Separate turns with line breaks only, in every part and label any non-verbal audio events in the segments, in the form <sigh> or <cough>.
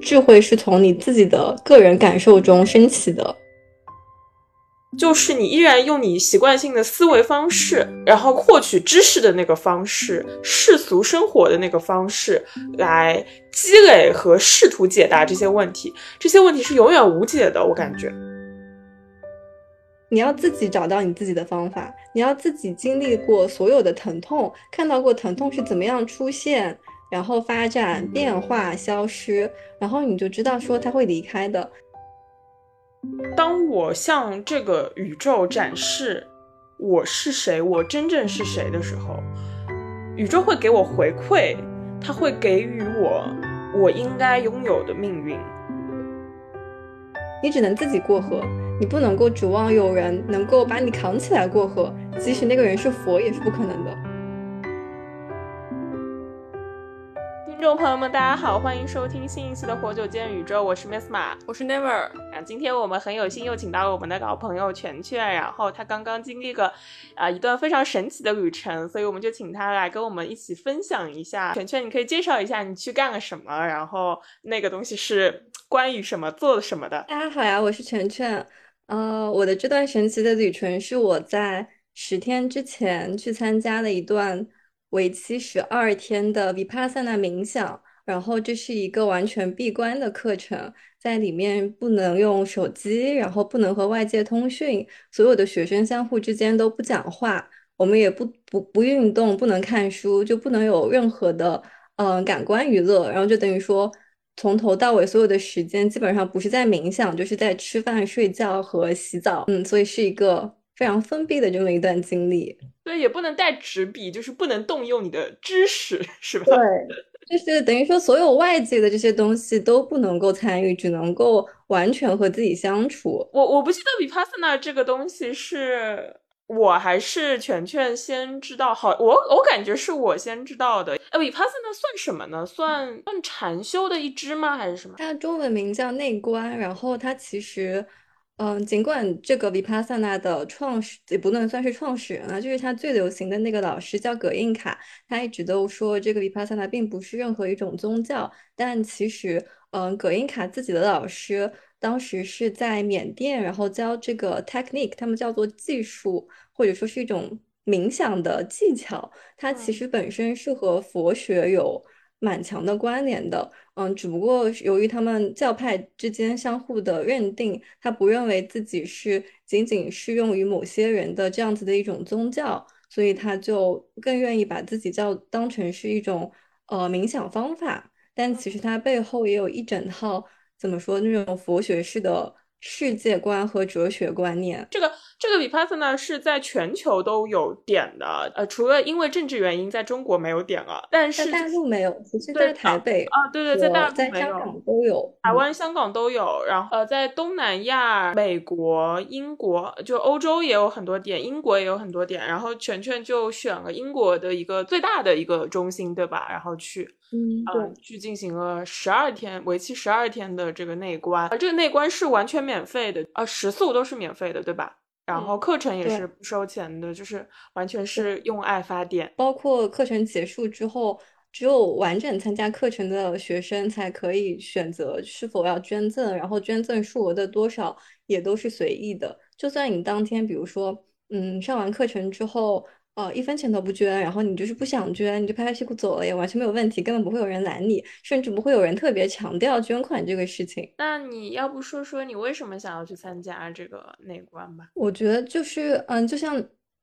智慧是从你自己的个人感受中升起的。
就是你依然用你习惯性的思维方式，然后获取知识的那个方式，世俗生活的那个方式来积累和试图解答这些问题。这些问题是永远无解的，我感觉。
你要自己找到你自己的方法，你要自己经历过所有的疼痛，看到过疼痛是怎么样出现，然后发展、变化、消失，然后你就知道说他会离开的。
当我向这个宇宙展示我是谁，我真正是谁的时候，宇宙会给我回馈，它会给予我我应该拥有的命运。
你只能自己过河，你不能够指望有人能够把你扛起来过河，即使那个人是佛，也是不可能的。
众朋友们，大家好，欢迎收听新一期的《活久见宇宙》，我是 Miss 马，
我是 Never。
啊，今天我们很有幸又请到了我们的老朋友全全，然后他刚刚经历了啊一段非常神奇的旅程，所以我们就请他来跟我们一起分享一下。全全，你可以介绍一下你去干了什么，然后那个东西是关于什么，做了什么的。
大家好呀，我是全全。呃，我的这段神奇的旅程是我在十天之前去参加的一段。为期十二天的 Vipassana 冥想，然后这是一个完全闭关的课程，在里面不能用手机，然后不能和外界通讯，所有的学生相互之间都不讲话，我们也不不不运动，不能看书，就不能有任何的嗯感官娱乐，然后就等于说从头到尾所有的时间基本上不是在冥想，就是在吃饭、睡觉和洗澡，嗯，所以是一个。非常封闭的这么一段经历，
对，也不能带纸笔，就是不能动用你的知识，<laughs> 是吧？
对，就是等于说所有外界的这些东西都不能够参与，只能够完全和自己相处。
我我不记得 Vipassana 这个东西是我还是全全先知道，好，我我感觉是我先知道的。哎，Vipassana 算什么呢？算算禅修的一支吗？还是什么？
它中文名叫内观，然后它其实。嗯，尽管这个 Vipassana 的创始也不能算是创始人啊，就是他最流行的那个老师叫葛印卡，他一直都说这个 Vipassana 并不是任何一种宗教，但其实，嗯，葛印卡自己的老师当时是在缅甸，然后教这个 technique，他们叫做技术，或者说是一种冥想的技巧，它其实本身是和佛学有。蛮强的关联的，嗯，只不过由于他们教派之间相互的认定，他不认为自己是仅仅适用于某些人的这样子的一种宗教，所以他就更愿意把自己叫当成是一种呃冥想方法，但其实它背后也有一整套怎么说那种佛学式的。世界观和哲学观念，
这个这个 Vipassana 是在全球都有点的，呃，除了因为政治原因，在中国没有点了，但是
大陆没有，只是在台北
啊，对对，在大陆
在香港都有，
台湾、香港都有，然后呃，在东南亚、美国、英国，就欧洲也有很多点，英国也有很多点，然后全全就选了英国的一个最大的一个中心，对吧？然后去。
嗯，对，
去进行了十二天，为期十二天的这个内观，这个内观是完全免费的，呃，食宿都是免费的，对吧？然后课程也是不收钱的，就是完全是用爱发电。
包括课程结束之后，只有完整参加课程的学生才可以选择是否要捐赠，然后捐赠数额的多少也都是随意的。就算你当天，比如说，嗯，上完课程之后。哦，一分钱都不捐，然后你就是不想捐，你就拍拍屁股走了，也完全没有问题，根本不会有人拦你，甚至不会有人特别强调捐款这个事情。
那你要不说说你为什么想要去参加这个内观吧？
我觉得就是，嗯，就像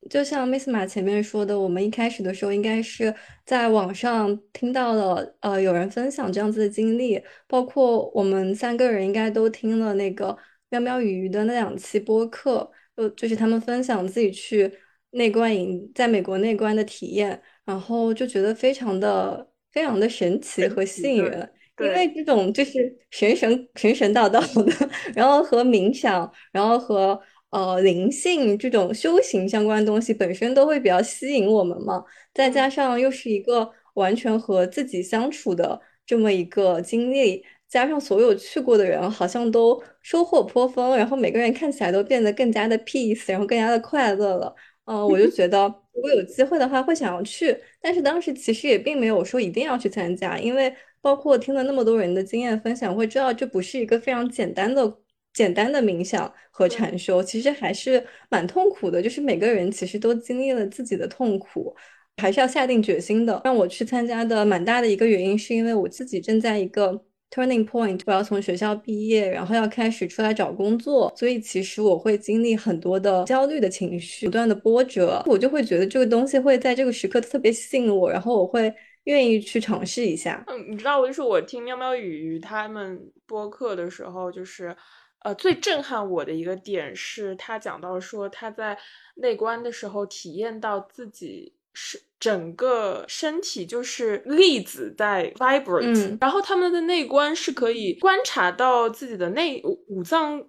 就像 Miss 马前面说的，我们一开始的时候应该是在网上听到了，呃，有人分享这样子的经历，包括我们三个人应该都听了那个喵喵鱼鱼的那两期播客，呃，就是他们分享自己去。内观营在美国内观的体验，然后就觉得非常的非常的神奇和吸引人，因为这种就是神神神神道道的，然后和冥想，然后和呃灵性这种修行相关的东西本身都会比较吸引我们嘛，再加上又是一个完全和自己相处的这么一个经历，加上所有去过的人好像都收获颇丰，然后每个人看起来都变得更加的 peace，然后更加的快乐了。嗯，我就觉得如果有机会的话会想要去，但是当时其实也并没有说一定要去参加，因为包括听了那么多人的经验分享，会知道这不是一个非常简单的。简单的冥想和禅修，其实还是蛮痛苦的。就是每个人其实都经历了自己的痛苦，还是要下定决心的。让我去参加的蛮大的一个原因，是因为我自己正在一个 turning point，我要从学校毕业，然后要开始出来找工作，所以其实我会经历很多的焦虑的情绪，不断的波折。我就会觉得这个东西会在这个时刻特别吸引我，然后我会愿意去尝试一下。
嗯，你知道，就是我听喵喵雨他们播客的时候，就是。呃，最震撼我的一个点是他讲到说他在内观的时候体验到自己是整个身体就是粒子在 vibrate，然后他们的内观是可以观察到自己的内五脏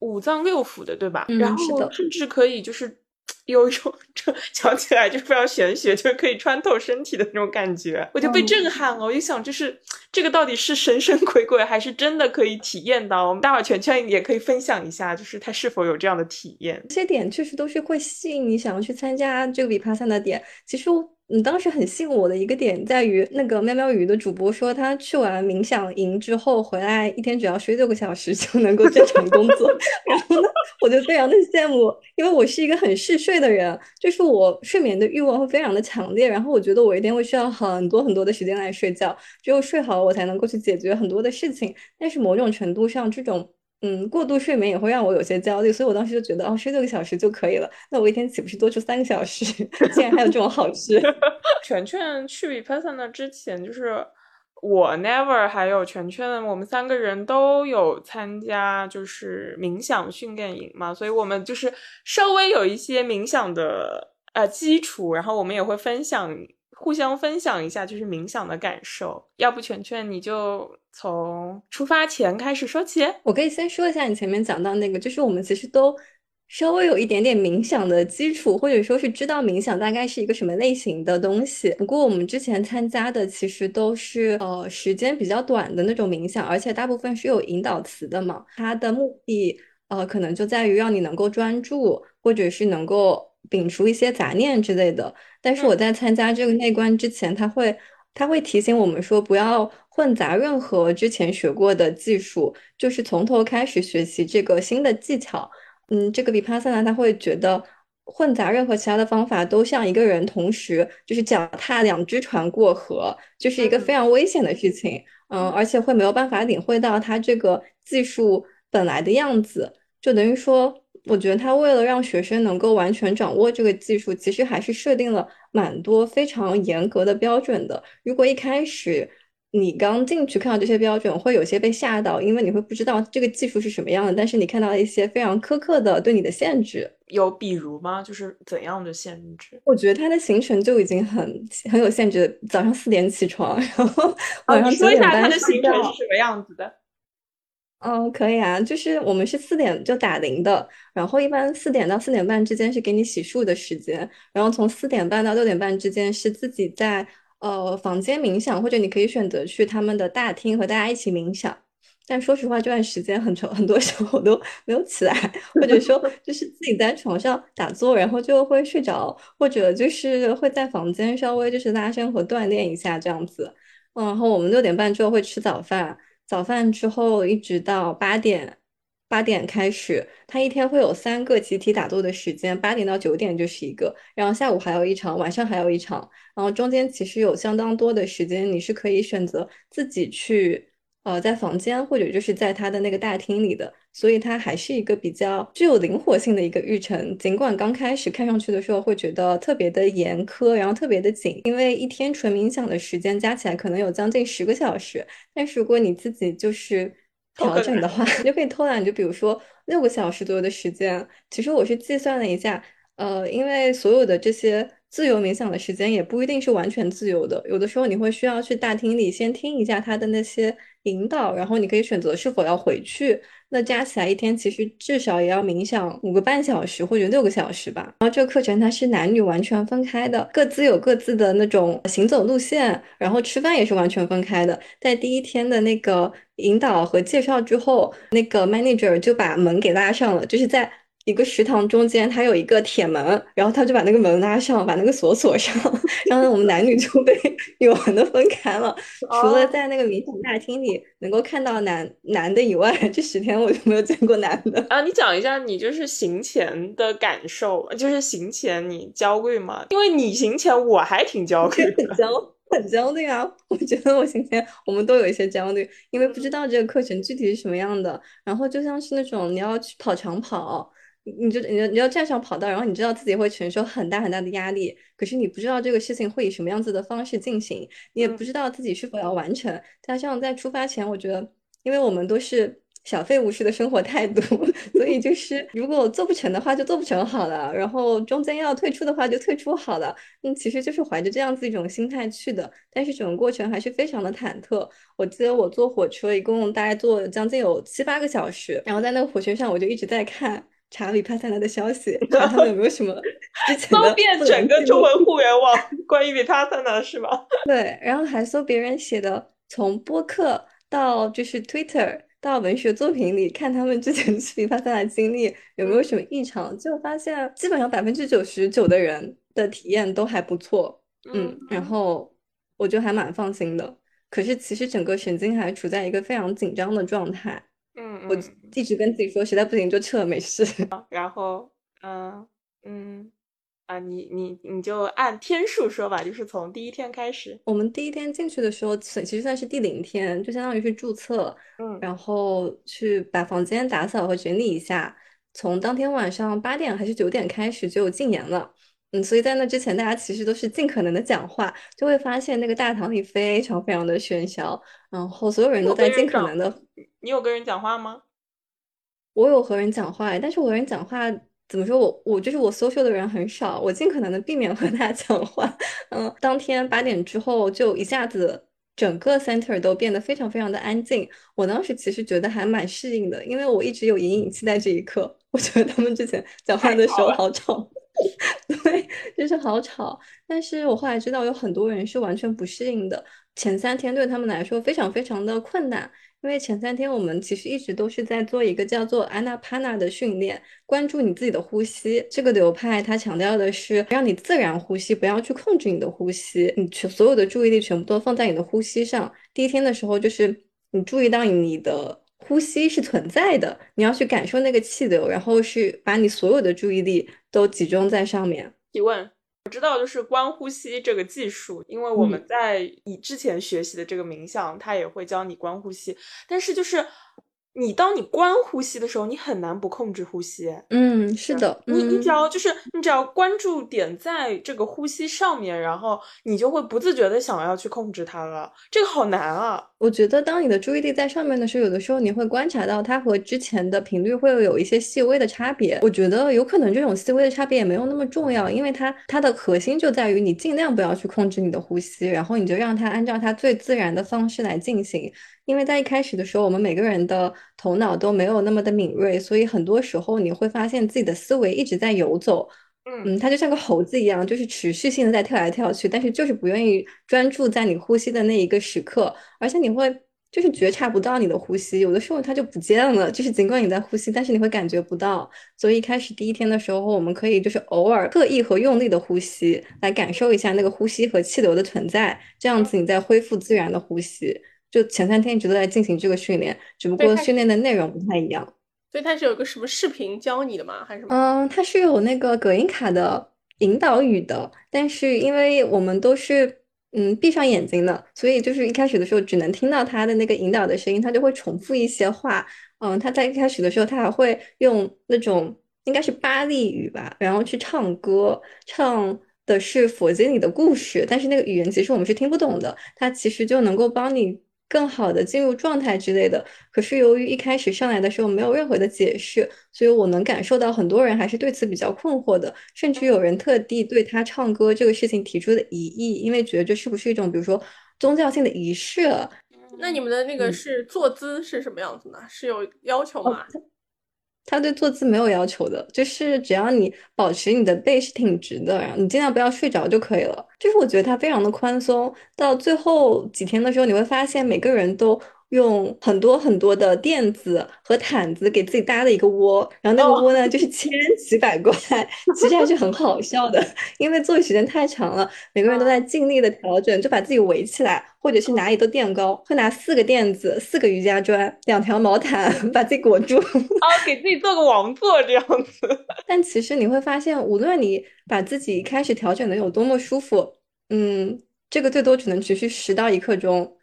五脏六腑的，对吧？然后甚至可以就是。<tsk> 有一种这 <laughs> 讲起来就是非常玄学，就是可以穿透身体的那种感觉，我就被震撼了。我就想，就是这个到底是神神鬼鬼，还是真的可以体验到？我们待会儿圈圈也可以分享一下，就是他是否有这样的体验。
这些点确实都是会吸引你想要去参加这个比帕萨的点。其实。你当时很吸引我的一个点在于，那个喵喵鱼的主播说，他去完冥想营之后回来，一天只要睡六个小时就能够正常工作。<laughs> 然后呢，我就非常的羡慕，因为我是一个很嗜睡的人，就是我睡眠的欲望会非常的强烈。然后我觉得我一天会需要很多很多的时间来睡觉，只有睡好了，我才能够去解决很多的事情。但是某种程度上，这种。嗯，过度睡眠也会让我有些焦虑，所以我当时就觉得，哦，睡六个小时就可以了。那我一天岂不是多出三个小时？<laughs> 竟然还有这种好事！<laughs>
全全去 Vipassana 之前，就是我 Never 还有全全，我们三个人都有参加，就是冥想训练营嘛，所以我们就是稍微有一些冥想的呃基础，然后我们也会分享。互相分享一下就是冥想的感受，要不全全你就从出发前开始说起。
我可以先说一下你前面讲到那个，就是我们其实都稍微有一点点冥想的基础，或者说是知道冥想大概是一个什么类型的东西。不过我们之前参加的其实都是呃时间比较短的那种冥想，而且大部分是有引导词的嘛。它的目的呃可能就在于让你能够专注，或者是能够。摒除一些杂念之类的，但是我在参加这个内观之前，他会他会提醒我们说，不要混杂任何之前学过的技术，就是从头开始学习这个新的技巧。嗯，这个比帕萨纳他会觉得混杂任何其他的方法，都像一个人同时就是脚踏两只船过河，就是一个非常危险的事情。嗯，而且会没有办法领会到他这个技术本来的样子，就等于说。我觉得他为了让学生能够完全掌握这个技术，其实还是设定了蛮多非常严格的标准的。如果一开始你刚进去看到这些标准，会有些被吓到，因为你会不知道这个技术是什么样的。但是你看到了一些非常苛刻的对你的限制，
有比如吗？就是怎样的限制？
我觉得他的行程就已经很很有限制，早上四点起床，然后晚上九点半
睡觉。是什么样子的？
嗯，可以啊，就是我们是四点就打铃的，然后一般四点到四点半之间是给你洗漱的时间，然后从四点半到六点半之间是自己在呃房间冥想，或者你可以选择去他们的大厅和大家一起冥想。但说实话，这段时间很长，<laughs> 很多时候我都没有起来，或者说 <laughs> 就是自己在床上打坐，然后就会睡着，或者就是会在房间稍微就是拉伸和锻炼一下这样子。嗯，然后我们六点半之后会吃早饭。早饭之后一直到八点，八点开始，他一天会有三个集体打坐的时间，八点到九点就是一个，然后下午还有一场，晚上还有一场，然后中间其实有相当多的时间，你是可以选择自己去。呃，在房间或者就是在他的那个大厅里的，所以它还是一个比较具有灵活性的一个日程。尽管刚开始看上去的时候会觉得特别的严苛，然后特别的紧，因为一天纯冥想的时间加起来可能有将近十个小时。但是如果你自己就是调整的话，你 <laughs> 就可以偷懒，就比如说六个小时左右的时间。其实我是计算了一下，呃，因为所有的这些。自由冥想的时间也不一定是完全自由的，有的时候你会需要去大厅里先听一下他的那些引导，然后你可以选择是否要回去。那加起来一天其实至少也要冥想五个半小时或者六个小时吧。然后这个课程它是男女完全分开的，各自有各自的那种行走路线，然后吃饭也是完全分开的。在第一天的那个引导和介绍之后，那个 manager 就把门给拉上了，就是在。一个食堂中间它有一个铁门，然后他就把那个门拉上，把那个锁锁上，然后我们男女 <laughs> 就被永恒的分开了。除了在那个民警大厅里能够看到男男的以外，这十天我就没有见过男的。
啊，你讲一下你就是行前的感受，就是行前你焦虑吗？因为你行前我还挺焦虑，
很焦很焦虑啊！我觉得我行前我们都有一些焦虑，因为不知道这个课程具体是什么样的。然后就像是那种你要去跑长跑。你就你你要站上跑道，然后你知道自己会承受很大很大的压力，可是你不知道这个事情会以什么样子的方式进行，你也不知道自己是否要完成。加上在出发前，我觉得，因为我们都是小废物式的生活态度，<laughs> 所以就是 <laughs> 如果做不成的话就做不成好了，然后中间要退出的话就退出好了。嗯，其实就是怀着这样子一种心态去的，但是整个过程还是非常的忐忑。我记得我坐火车一共大概坐将近有七八个小时，然后在那个火车上我就一直在看。查理帕萨拉的消息，<laughs> 看他们有没有什么
搜遍整个中文互联网关于里帕萨拉是吧？<laughs>
对，然后还搜别人写的，从播客到就是 Twitter 到文学作品里看他们之前去里帕萨拉经历有没有什么异常，就发现基本上百分之九十九的人的体验都还不错，嗯，然后我就还蛮放心的。可是其实整个神经还处在一个非常紧张的状态。
嗯，
我一直跟自己说，实在不行就撤，没事。<laughs>
然后，嗯嗯啊，你你你就按天数说吧，就是从第一天开始。
我们第一天进去的时候，其实算是第零天，就相当于是注册，
嗯，
然后去把房间打扫和整理一下。从当天晚上八点还是九点开始就有禁言了。嗯，所以在那之前，大家其实都是尽可能的讲话，就会发现那个大堂里非常非常的喧嚣，然后所有人都在尽可能的。
你有跟人讲话吗？
我有和人讲话，但是我和人讲话怎么说？我我就是我 social 的人很少，我尽可能的避免和他 <laughs> 讲话。嗯，当天八点之后，就一下子整个 center 都变得非常非常的安静。我当时其实觉得还蛮适应的，因为我一直有隐隐期待这一刻。我觉得他们之前讲话的时候好吵。<laughs> 对，<laughs> 就是好吵。但是我后来知道有很多人是完全不适应的。前三天对他们来说非常非常的困难，因为前三天我们其实一直都是在做一个叫做 Anapana 的训练，关注你自己的呼吸。这个流派它强调的是让你自然呼吸，不要去控制你的呼吸，你全所有的注意力全部都放在你的呼吸上。第一天的时候，就是你注意到你的。呼吸是存在的，你要去感受那个气流，然后是把你所有的注意力都集中在上面。
提问，我知道就是观呼吸这个技术，因为我们在以之前学习的这个冥想，它也会教你观呼吸，但是就是。你当你观呼吸的时候，你很难不控制呼吸。
嗯，是的，
你你只要就是你只要关注点在这个呼吸上面，然后你就会不自觉的想要去控制它了。这个好难啊！
我觉得当你的注意力在上面的时候，有的时候你会观察到它和之前的频率会有一些细微的差别。我觉得有可能这种细微的差别也没有那么重要，因为它它的核心就在于你尽量不要去控制你的呼吸，然后你就让它按照它最自然的方式来进行。因为在一开始的时候，我们每个人的头脑都没有那么的敏锐，所以很多时候你会发现自己的思维一直在游走。
嗯，
它就像个猴子一样，就是持续性的在跳来跳去，但是就是不愿意专注在你呼吸的那一个时刻，而且你会就是觉察不到你的呼吸，有的时候它就不见了。就是尽管你在呼吸，但是你会感觉不到。所以一开始第一天的时候，我们可以就是偶尔刻意和用力的呼吸，来感受一下那个呼吸和气流的存在，这样子你再恢复自然的呼吸。就前三天一直都在进行这个训练，只不过训练的内容不太一样。
所以它是有个什么视频教你的吗？还是什么？
嗯，它是有那个隔音卡的引导语的，但是因为我们都是嗯闭上眼睛的，所以就是一开始的时候只能听到他的那个引导的声音，他就会重复一些话。嗯，他在一开始的时候他还会用那种应该是巴利语吧，然后去唱歌，唱的是佛经里的故事，但是那个语言其实我们是听不懂的，他其实就能够帮你。更好的进入状态之类的，可是由于一开始上来的时候没有任何的解释，所以我能感受到很多人还是对此比较困惑的，甚至有人特地对他唱歌这个事情提出了疑义，因为觉得这是不是一种比如说宗教性的仪式？
那你们的那个是坐姿是什么样子呢？是有要求吗？
他对坐姿没有要求的，就是只要你保持你的背是挺直的，然后你尽量不要睡着就可以了。就是我觉得他非常的宽松，到最后几天的时候，你会发现每个人都用很多很多的垫子和毯子给自己搭了一个窝，然后那个窝呢就是千奇百怪，<laughs> 其实还是很好笑的，<laughs> 因为坐时间太长了，每个人都在尽力的调整，就把自己围起来，或者是哪里都垫高，会拿四个垫子、四个瑜伽砖、两条毛毯 <laughs> 把自己裹住，
啊，给自己做个王座这样子。
但其实你会发现，无论你把自己开始调整的有多么舒服，嗯，这个最多只能持续十到一刻钟。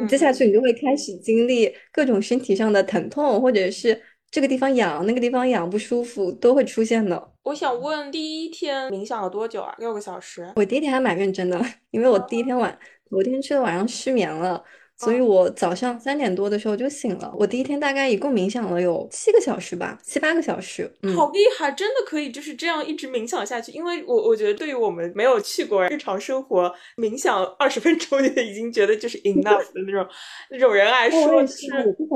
嗯
嗯，
接下去你就会开始经历各种身体上的疼痛，或者是这个地方痒、那个地方痒不舒服，都会出现的。
我想问，第一天冥想了多久啊？六个小时。
我第一天还蛮认真的，因为我第一天晚昨天去的晚上失眠了。所以我早上三点多的时候就醒了。我第一天大概一共冥想了有七个小时吧，七八个小时。嗯，
好厉害，真的可以就是这样一直冥想下去。因为我我觉得对于我们没有去过日常生活冥想二十分钟就已经觉得就是 enough 的那种那种人来说，
我之前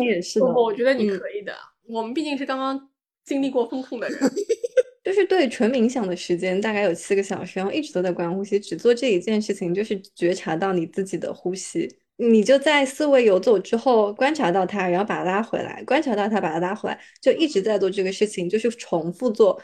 也是的。
我觉得你可以的。我们毕竟是刚刚经历过风控的人，<laughs>
就是对纯冥想的时间大概有七个小时，然后一直都在观呼吸，只做这一件事情，就是觉察到你自己的呼吸。你就在思维游走之后观察到它，然后把它拉回来，观察到它，把它拉回来，就一直在做这个事情，就是重复做。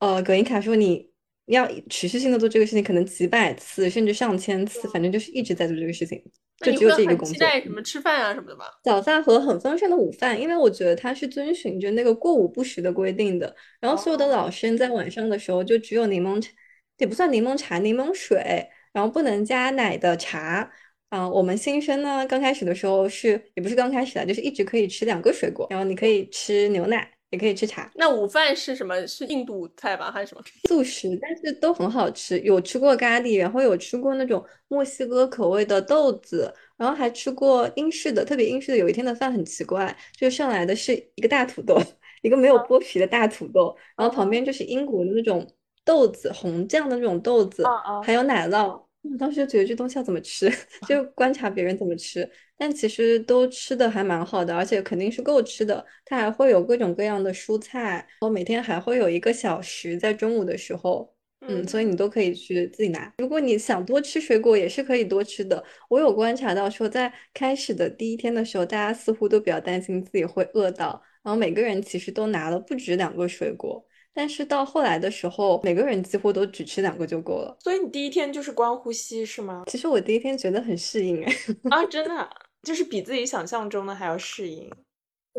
呃，葛英卡说你要持续性的做这个事情，可能几百次甚至上千次，反正就是一直在做这个事情，就只有这一个工作。
期待什么吃饭啊什么的吗？
早饭和很丰盛的午饭，因为我觉得它是遵循着那个过午不食的规定的。然后所有的老生在晚上的时候就只有柠檬茶，也不算柠檬茶，柠檬水，然后不能加奶的茶。啊，我们新生呢，刚开始的时候是也不是刚开始的，就是一直可以吃两个水果，然后你可以吃牛奶，也可以吃茶。
那午饭是什么？是印度菜吧，还是什么？
素食，但是都很好吃。有吃过咖喱，然后有吃过那种墨西哥口味的豆子，然后还吃过英式的，特别英式的。有一天的饭很奇怪，就上来的是一个大土豆，<laughs> 一个没有剥皮的大土豆，然后旁边就是英国的那种豆子，红酱的那种豆子，还有奶酪。我当时就觉得这东西要怎么吃，<laughs> 就观察别人怎么吃，但其实都吃的还蛮好的，而且肯定是够吃的。它还会有各种各样的蔬菜，然后每天还会有一个小时在中午的时候，嗯，所以你都可以去自己拿。如果你想多吃水果，也是可以多吃的。我有观察到说，在开始的第一天的时候，大家似乎都比较担心自己会饿到，然后每个人其实都拿了不止两个水果。但是到后来的时候，每个人几乎都只吃两个就够了。
所以你第一天就是光呼吸是吗？
其实我第一天觉得很适应哎。<laughs>
啊，真的，就是比自己想象中的还要适应。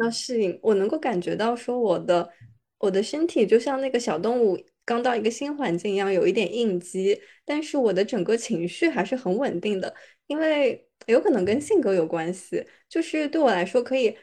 要适应，我能够感觉到说我的我的身体就像那个小动物刚到一个新环境一样，有一点应激。但是我的整个情绪还是很稳定的，因为有可能跟性格有关系。就是对我来说可以。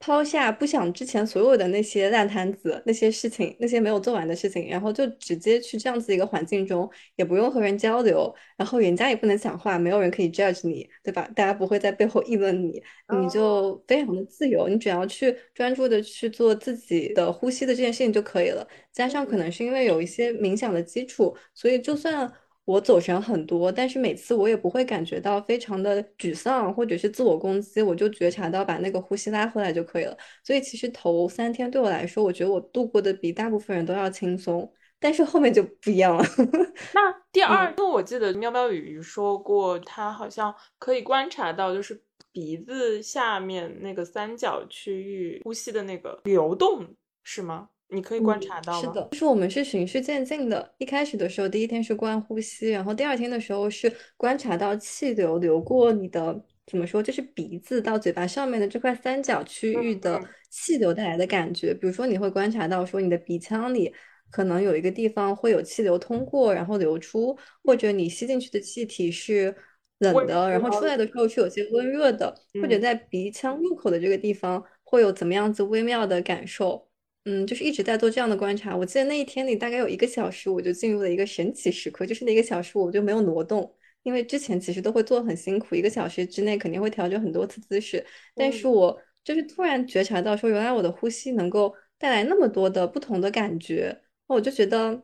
抛下不想之前所有的那些烂摊子、那些事情、那些没有做完的事情，然后就直接去这样子一个环境中，也不用和人交流，然后人家也不能讲话，没有人可以 judge 你，对吧？大家不会在背后议论你，你就非常的自由，你只要去专注的去做自己的呼吸的这件事情就可以了。加上可能是因为有一些冥想的基础，所以就算。我走神很多，但是每次我也不会感觉到非常的沮丧或者是自我攻击，我就觉察到把那个呼吸拉回来就可以了。所以其实头三天对我来说，我觉得我度过的比大部分人都要轻松，但是后面就不一样了。<laughs>
那第二，因为我记得喵喵鱼说过，他好像可以观察到，就是鼻子下面那个三角区域呼吸的那个流动，是吗？你可以观察到
吗？是的，就是我们是循序渐进的。一开始的时候，第一天是观呼吸，然后第二天的时候是观察到气流流过你的怎么说，就是鼻子到嘴巴上面的这块三角区域的气流带来的感觉。比如说，你会观察到说你的鼻腔里可能有一个地方会有气流通过，然后流出，或者你吸进去的气体是冷的，然后出来的时候是有些温热的，或者在鼻腔入口的这个地方会有怎么样子微妙的感受。嗯，就是一直在做这样的观察。我记得那一天里大概有一个小时，我就进入了一个神奇时刻，就是那个小时我就没有挪动，因为之前其实都会做很辛苦，一个小时之内肯定会调整很多次姿势，但是我就是突然觉察到说，原来我的呼吸能够带来那么多的不同的感觉，我就觉得，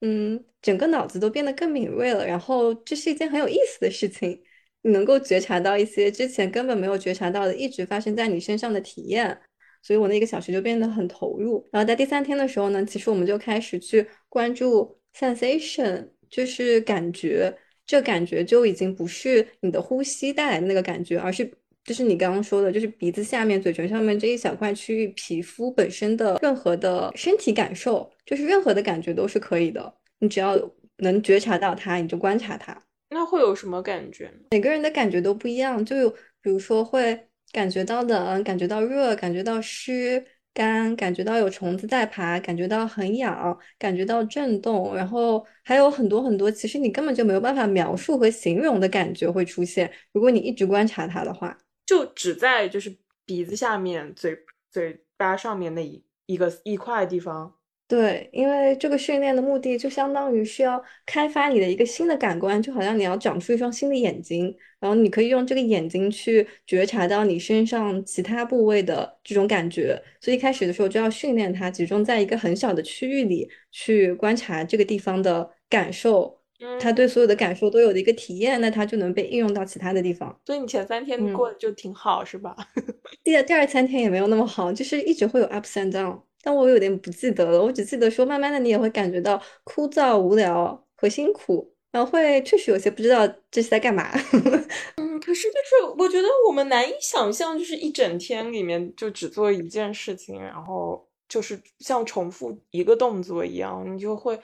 嗯，整个脑子都变得更敏锐了，然后这是一件很有意思的事情，你能够觉察到一些之前根本没有觉察到的，一直发生在你身上的体验。所以我那一个小时就变得很投入，然后在第三天的时候呢，其实我们就开始去关注 sensation，就是感觉，这感觉就已经不是你的呼吸带来的那个感觉，而是就是你刚刚说的，就是鼻子下面、嘴唇上面这一小块区域，皮肤本身的任何的身体感受，就是任何的感觉都是可以的。你只要能觉察到它，你就观察它。
那会有什么感觉？
每个人的感觉都不一样，就比如说会感觉到冷，感觉到热，感觉到湿干，感觉到有虫子在爬，感觉到很痒，感觉到震动，然后还有很多很多，其实你根本就没有办法描述和形容的感觉会出现。如果你一直观察它的话。
就只在就是鼻子下面、嘴嘴巴上面那一一个一块地方。
对，因为这个训练的目的就相当于是要开发你的一个新的感官，就好像你要长出一双新的眼睛，然后你可以用这个眼睛去觉察到你身上其他部位的这种感觉。所以一开始的时候就要训练它，集中在一个很小的区域里去观察这个地方的感受。它对所有的感受都有的一个体验，那它就能被应用到其他的地方。
所以你前三天过得就挺好，是吧？<laughs>
第二第二三天也没有那么好，就是一直会有 ups and down，但我有点不记得了。我只记得说，慢慢的你也会感觉到枯燥、无聊和辛苦，然后会确实有些不知道这是在干嘛。<laughs>
嗯，可是就是我觉得我们难以想象，就是一整天里面就只做一件事情，然后就是像重复一个动作一样，你就会，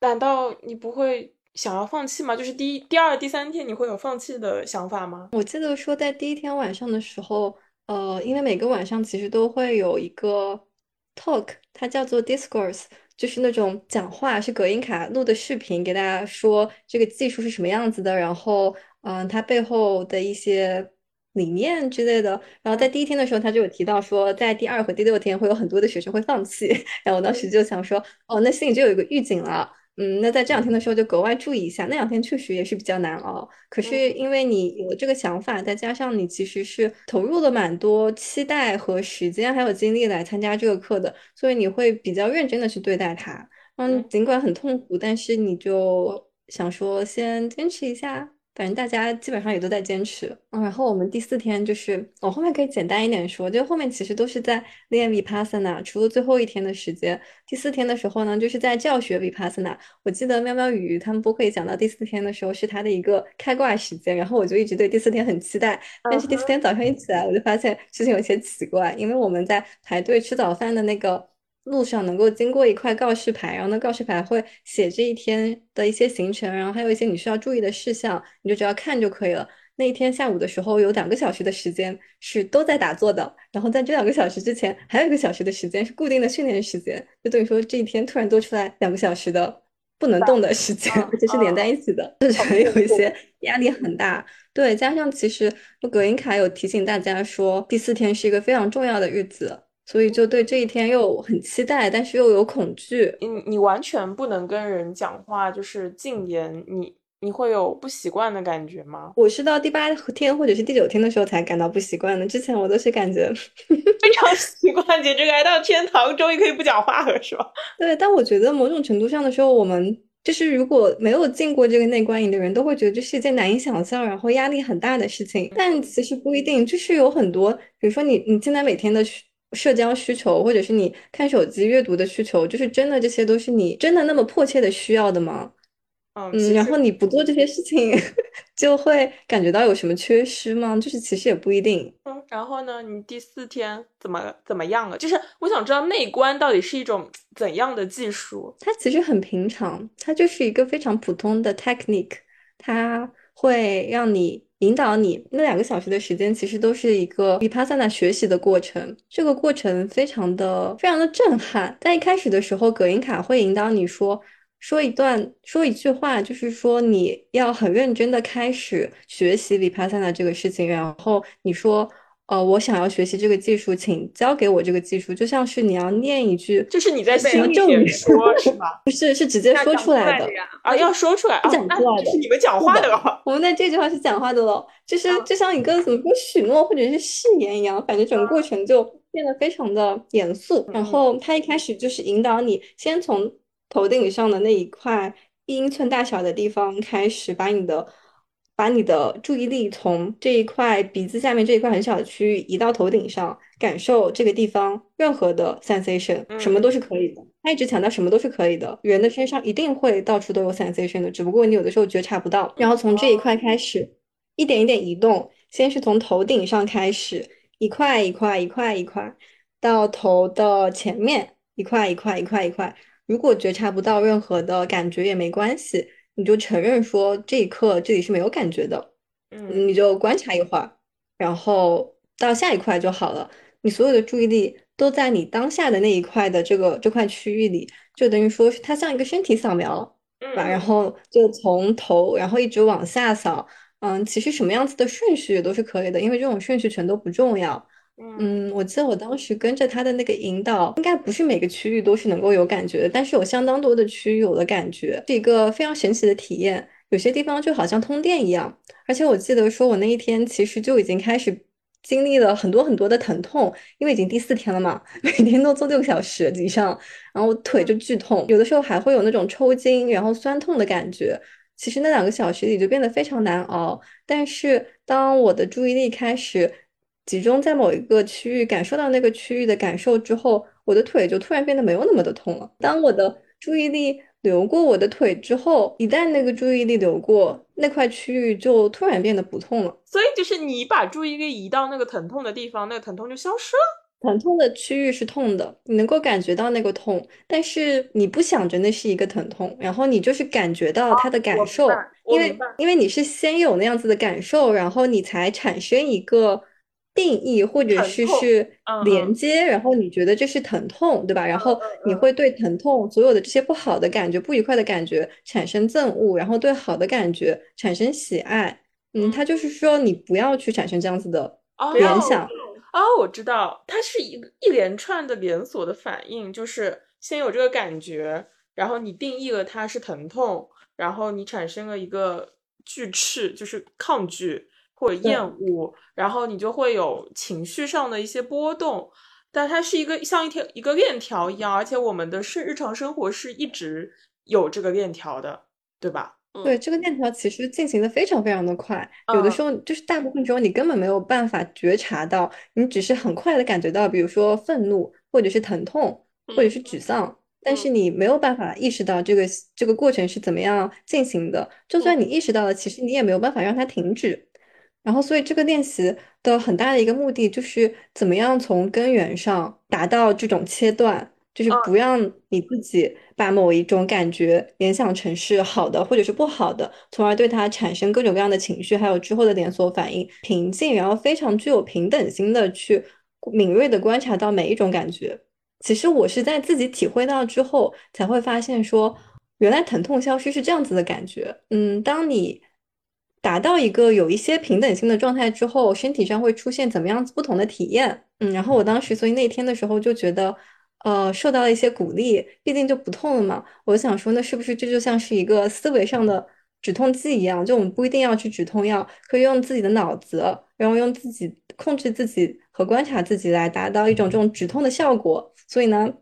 难道你不会？想要放弃吗？就是第一、第二、第三天，你会有放弃的想法吗？
我记得说，在第一天晚上的时候，呃，因为每个晚上其实都会有一个 talk，它叫做 discourse，就是那种讲话，是隔音卡录的视频，给大家说这个技术是什么样子的，然后，嗯，它背后的一些理念之类的。然后在第一天的时候，他就有提到说，在第二和第六天会有很多的学生会放弃。<laughs> 然后我当时就想说，哦，那心里就有一个预警了。嗯，那在这两天的时候就格外注意一下，那两天确实也是比较难熬。可是因为你有这个想法，再加上你其实是投入了蛮多期待和时间还有精力来参加这个课的，所以你会比较认真的去对待它。嗯，尽管很痛苦，但是你就想说先坚持一下。反正大家基本上也都在坚持，嗯，然后我们第四天就是我后面可以简单一点说，就后面其实都是在练 vipassana，除了最后一天的时间，第四天的时候呢，就是在教学 vipassana。我记得喵喵鱼他们播客也讲到第四天的时候是他的一个开挂时间，然后我就一直对第四天很期待，但是第四天早上一起来，我就发现事情有些奇怪，因为我们在排队吃早饭的那个。路上能够经过一块告示牌，然后那告示牌会写这一天的一些行程，然后还有一些你需要注意的事项，你就只要看就可以了。那一天下午的时候有两个小时的时间是都在打坐的，然后在这两个小时之前还有一个小时的时间是固定的训练时间，就等于说这一天突然多出来两个小时的不能动的时间，而且是连在一起的，<laughs> 就是有一些压力很大。对，加上其实葛英卡有提醒大家说，第四天是一个非常重要的日子。所以就对这一天又很期待，但是又有恐惧。
你你完全不能跟人讲话，就是禁言。你你会有不习惯的感觉吗？
我是到第八天或者是第九天的时候才感到不习惯的，之前我都是感觉 <laughs>
非常习惯，简直来到天堂，终于可以不讲话了，是吧？<laughs>
对，但我觉得某种程度上的时候，我们就是如果没有进过这个内观营的人，都会觉得这是一件难以想象，然后压力很大的事情。但其实不一定，就是有很多，比如说你你现在每天的。社交需求，或者是你看手机阅读的需求，就是真的，这些都是你真的那么迫切的需要的吗？
嗯，
然后你不做这些事情，<laughs> 就会感觉到有什么缺失吗？就是其实也不一定。
嗯，然后呢，你第四天怎么怎么样了？就是我想知道内观到底是一种怎样的技术？
它其实很平常，它就是一个非常普通的 technique，它会让你。引导你那两个小时的时间，其实都是一个 vipassana 学习的过程。这个过程非常的非常的震撼。在一开始的时候，葛音卡会引导你说说一段说一句话，就是说你要很认真的开始学习 vipassana 这个事情。然后你说。呃，我想要学习这个技术，请教给我这个技术，就像是你要念一句，
就是你在心里说，是吗？
不是，是直接说出来的
啊，要说出来，
讲出来
的，是你们讲话的了。
我们的这句话是讲话的喽，就是就像一个怎么说许诺或者是誓言一样，反正整个过程就变得非常的严肃。然后他一开始就是引导你，先从头顶上的那一块一英寸大小的地方开始，把你的。把你的注意力从这一块鼻子下面这一块很小的区域移到头顶上，感受这个地方任何的 sensation，什么都是可以的。他一直强调什么都是可以的，人的身上一定会到处都有 sensation 的，只不过你有的时候觉察不到。然后从这一块开始，一点一点移动。先是从头顶上开始，一块一块一块一块，到头的前面，一块一块一块一块。如果觉察不到任何的感觉也没关系，你就承认说这一刻这里是没有感觉的，
嗯
你就观察一会儿，然后到下一块就好了。你所有的注意力都在你当下的那一块的这个这块区域里，就等于说它像一个身体扫描，
嗯
吧？然后就从头，然后一直往下扫。嗯，其实什么样子的顺序都是可以的，因为这种顺序全都不重要。
嗯，
我记得我当时跟着他的那个引导，应该不是每个区域都是能够有感觉的，但是有相当多的区域有了感觉，是一个非常神奇的体验。有些地方就好像通电一样，而且我记得说我那一天其实就已经开始经历了很多很多的疼痛，因为已经第四天了嘛，<laughs> 每天都做六个小时以上，然后腿就剧痛，有的时候还会有那种抽筋，然后酸痛的感觉。其实那两个小时里就变得非常难熬，但是当我的注意力开始集中在某一个区域，感受到那个区域的感受之后，我的腿就突然变得没有那么的痛了。当我的注意力流过我的腿之后，一旦那个注意力流过那块区域，就突然变得不痛了。
所以就是你把注意力移到那个疼痛的地方，那个疼痛就消失了。
疼痛的区域是痛的，你能够感觉到那个痛，但是你不想着那是一个疼痛，然后你就是感觉到它的感受，因为因为你是先有那样子的感受，然后你才产生一个定义或者是是连接，然后你觉得这是疼痛，对吧？然后你会对疼痛所有的这些不好的感觉、不愉快的感觉产生憎恶，然后对好的感觉产生喜爱。嗯，他就是说你不要去产生这样子的
哦
联想。
哦，我知道，它是一个一连串的连锁的反应，就是先有这个感觉，然后你定义了它是疼痛，然后你产生了一个拒斥，就是抗拒或者厌恶，然后你就会有情绪上的一些波动。但它是一个像一条一个链条一样，而且我们的生日常生活是一直有这个链条的，对吧？
对，这个链条其实进行的非常非常的快，有的
嗯
时候就是大部分时候你根本没有办法觉察到，你只是很快的感觉到，比如说愤怒，或者是疼痛，或者是沮丧，但是你没有办法意识到这个这个过程是怎么样进行的。就算你意识到了，其实你也没有办法让它停止。然后，所以这个练习的很大的一个目的就是怎么样从根源上达到这种切断，就是不让你自己把某一种感觉联想成是好的或者是不好的，从而对它产生各种各样的情绪，还有之后的连锁反应。平静，然后非常具有平等心的去敏锐的观察到每一种感觉。其实我是在自己体会到之后，才会发现说，原来疼痛消失是这样子的感觉。嗯，当你达到一个有一些平等性的状态之后，身体上会出现怎么样子不同的体验。嗯，然后我当时所以那天的时候就觉得，呃，受到了一些鼓励，毕竟就不痛了嘛。我想说，那是不是这就像是一个思维上的止痛剂一样？就我们不一定要去止痛药，可以用自己的脑子，然后用自己控制自己和观察自己来达到一种这种止痛的效果。所以呢，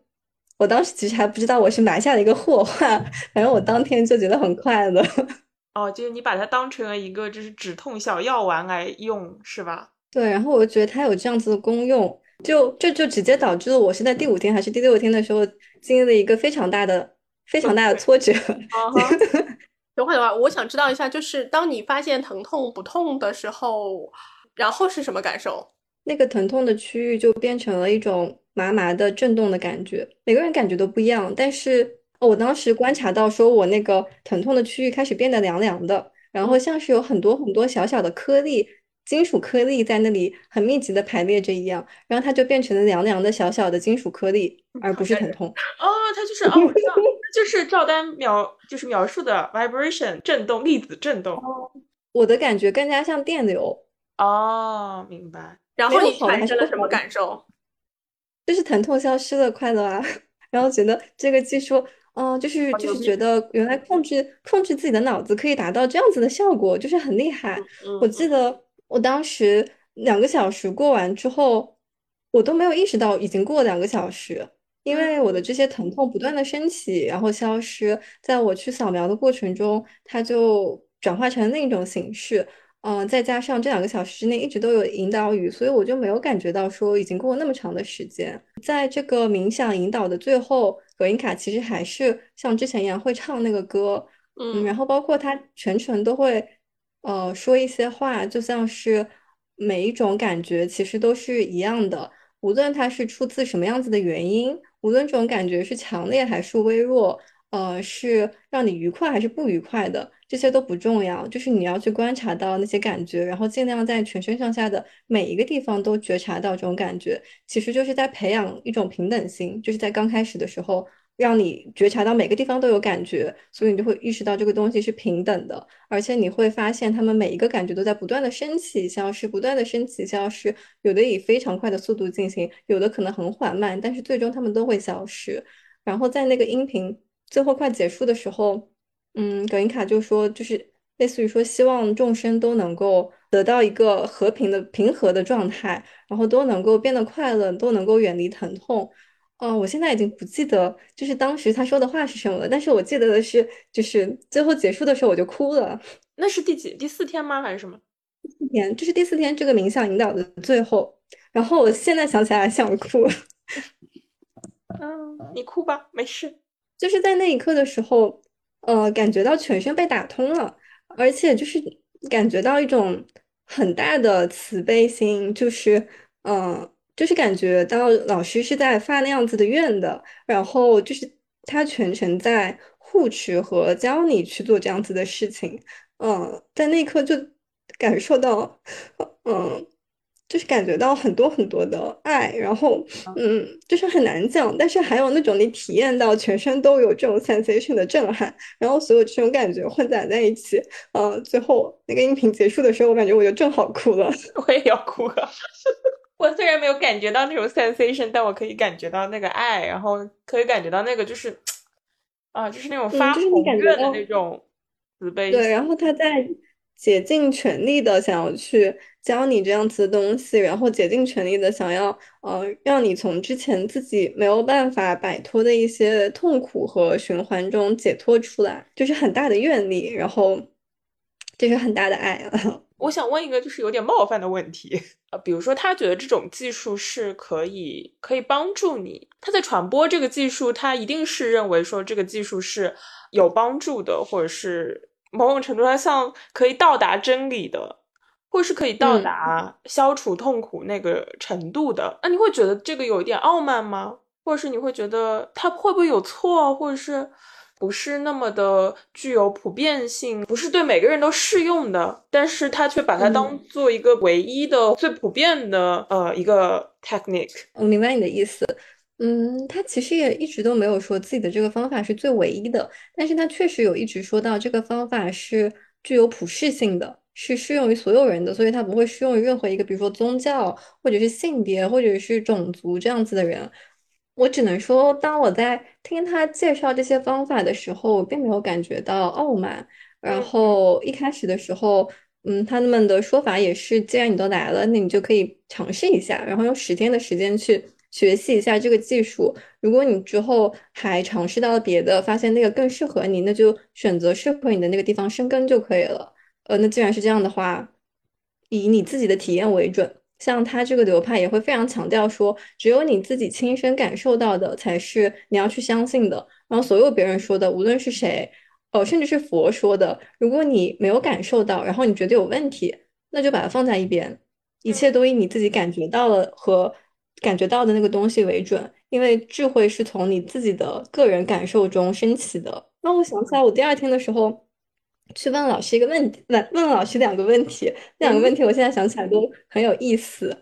我当时其实还不知道我是埋下了一个祸患，反正我当天就觉得很快乐。
哦，就是你把它当成了一个就是止痛小药丸来用，是吧？
对，然后我就觉得它有这样子的功用，就这就直接导致了我是在第五天还是第六天的时候经历了一个非常大的、非常大的挫折。<laughs>
等会儿等会儿，我想知道一下，就是当你发现疼痛不痛的时候，然后是什么感受？
那个疼痛的区域就变成了一种麻麻的震动的感觉，每个人感觉都不一样。但是哦我当时观察到，说我那个疼痛的区域开始变得凉凉的，然后像是有很多很多小小的颗粒。金属颗粒在那里很密集的排列着一样，然后它就变成了凉凉的小小的金属颗粒，而不是疼痛。
哦，它就是哦，我知道就是赵丹描就是描述的 vibration 震动粒子震动。
我的感觉更加像电流，
哦，明白。
然后你产生了什么感受？
就是疼痛消失了，快乐啊！<laughs> 然后觉得这个技术，嗯、就是就是觉得原来控制控制自己的脑子可以达到这样子的效果，就是很厉害。
嗯
我记得我当时两个小时过完之后，我都没有意识到已经过了两个小时，因为我的这些疼痛不断的升起，然后消失，在我去扫描的过程中，它就转化成另一种形式。嗯，再加上这两个小时之内一直都有引导语，所以我就没有感觉到说已经过了那么长的时间。在这个冥想引导的最后，葛音卡其实还是像之前一样会唱那个歌，嗯，然后包括他全程都会呃说一些话，就像是每一种感觉其实都是一样的，无论它是出自什么样子的原因，无论这种感觉是强烈还是微弱，呃，是让你愉快还是不愉快的，这些都不重要。就是你要去观察到那些感觉，然后尽量在全身上下的每一个地方都觉察到这种感觉，其实就是在培养一种平等心，就是在刚开始的时候。让你觉察到每个地方都有感觉，所以你就会意识到这个东西是平等的，而且你会发现他们每一个感觉都在不断的升起、消失，不断的升起、消失，有的以非常快的速度进行，有的可能很缓慢，但是最终他们都会消失。然后在那个音频最后快结束的时候，嗯，葛音卡就说，就是类似于说，希望众生都能够得到一个和平的、平和的状态，然后都能够变得快乐，都能够远离疼痛。嗯，我现在已经不记得就是当时他说的话是什么了，但是我记得的是，就是最后结束的时候我就哭了。<laughs>
那是第几？第四天吗？还是什么？
第四天，就是第四天这个冥想引导的最后。然后我现在想起来想哭。<laughs>
嗯，你哭吧，没事。
就是在那一刻的时候，呃，感觉到全身被打通了，而且就是感觉到一种很大的慈悲心，就是嗯。就是感觉到老师是在发那样子的愿的，然后就是他全程在护持和教你去做这样子的事情，嗯，在那一刻就感受到，嗯，就是感觉到很多很多的爱，然后嗯，就是很难讲，但是还有那种你体验到全身都有这种 sensation 的震撼，然后所有这种感觉混杂在一起，嗯，最后那个音频结束的时候，我感觉我就正好哭了，<laughs>
我也要哭了。<laughs> 我虽然没有感觉到那种 sensation，但我可以感觉到那个爱，然后可以感觉到那个就是，啊，就是那种发红热的那种慈悲。
对，然后他在竭尽全力的想要去教你这样子的东西，然后竭尽全力的想要，呃，让你从之前自己没有办法摆脱的一些痛苦和循环中解脱出来，就是很大的愿力，然后这是很大的爱啊。<laughs>
我想问一个就是有点冒犯的问题呃，比如说他觉得这种技术是可以可以帮助你，他在传播这个技术，他一定是认为说这个技术是有帮助的，或者是某种程度上像可以到达真理的，或是可以到达消除痛苦那个程度的。那你会觉得这个有一点傲慢吗？或者是你会觉得他会不会有错，或者是？不是那么的具有普遍性，不是对每个人都适用的，但是他却把它当做一个唯一的、最普遍的呃一个 technique。
我明白你的意思，嗯，他其实也一直都没有说自己的这个方法是最唯一的，但是他确实有一直说到这个方法是具有普适性的，是适用于所有人的，所以它不会适用于任何一个，比如说宗教或者是性别或者是种族这样子的人。我只能说，当我在听他介绍这些方法的时候，我并没有感觉到傲慢。然后一开始的时候，嗯，他们的说法也是，既然你都来了，那你就可以尝试一下，然后用十天的时间去学习一下这个技术。如果你之后还尝试到了别的，发现那个更适合你，那就选择适合你的那个地方生根就可以了。呃，那既然是这样的话，以你自己的体验为准。像他这个流派也会非常强调说，只有你自己亲身感受到的才是你要去相信的。然后所有别人说的，无论是谁，哦，甚至是佛说的，如果你没有感受到，然后你觉得有问题，那就把它放在一边，一切都以你自己感觉到了和感觉到的那个东西为准。因为智慧是从你自己的个人感受中升起的。那我想起来，我第二天的时候。去问老师一个问题，问问老师两个问题，这两个问题我现在想起来都很有意思。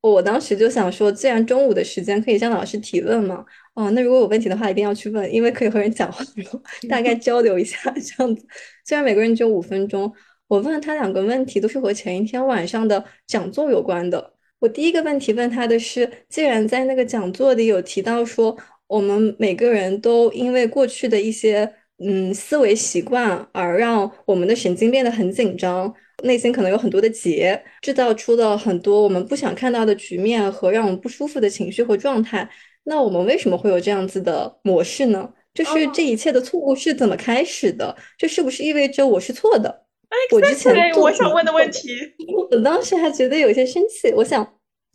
我当时就想说，既然中午的时间可以向老师提问嘛，哦，那如果有问题的话，一定要去问，因为可以和人讲话，然后大概交流一下这样子。虽然每个人只有五分钟，我问他两个问题都是和前一天晚上的讲座有关的。我第一个问题问他的是，既然在那个讲座里有提到说，我们每个人都因为过去的一些。嗯，思维习惯而让我们的神经变得很紧张，内心可能有很多的结，制造出了很多我们不想看到的局面和让我们不舒服的情绪和状态。那我们为什么会有这样子的模式呢？就是这一切的错误是怎么开始的？这是不是意味着我是错的？我之前
我想问的问题，
我当时还觉得有些生气。我想，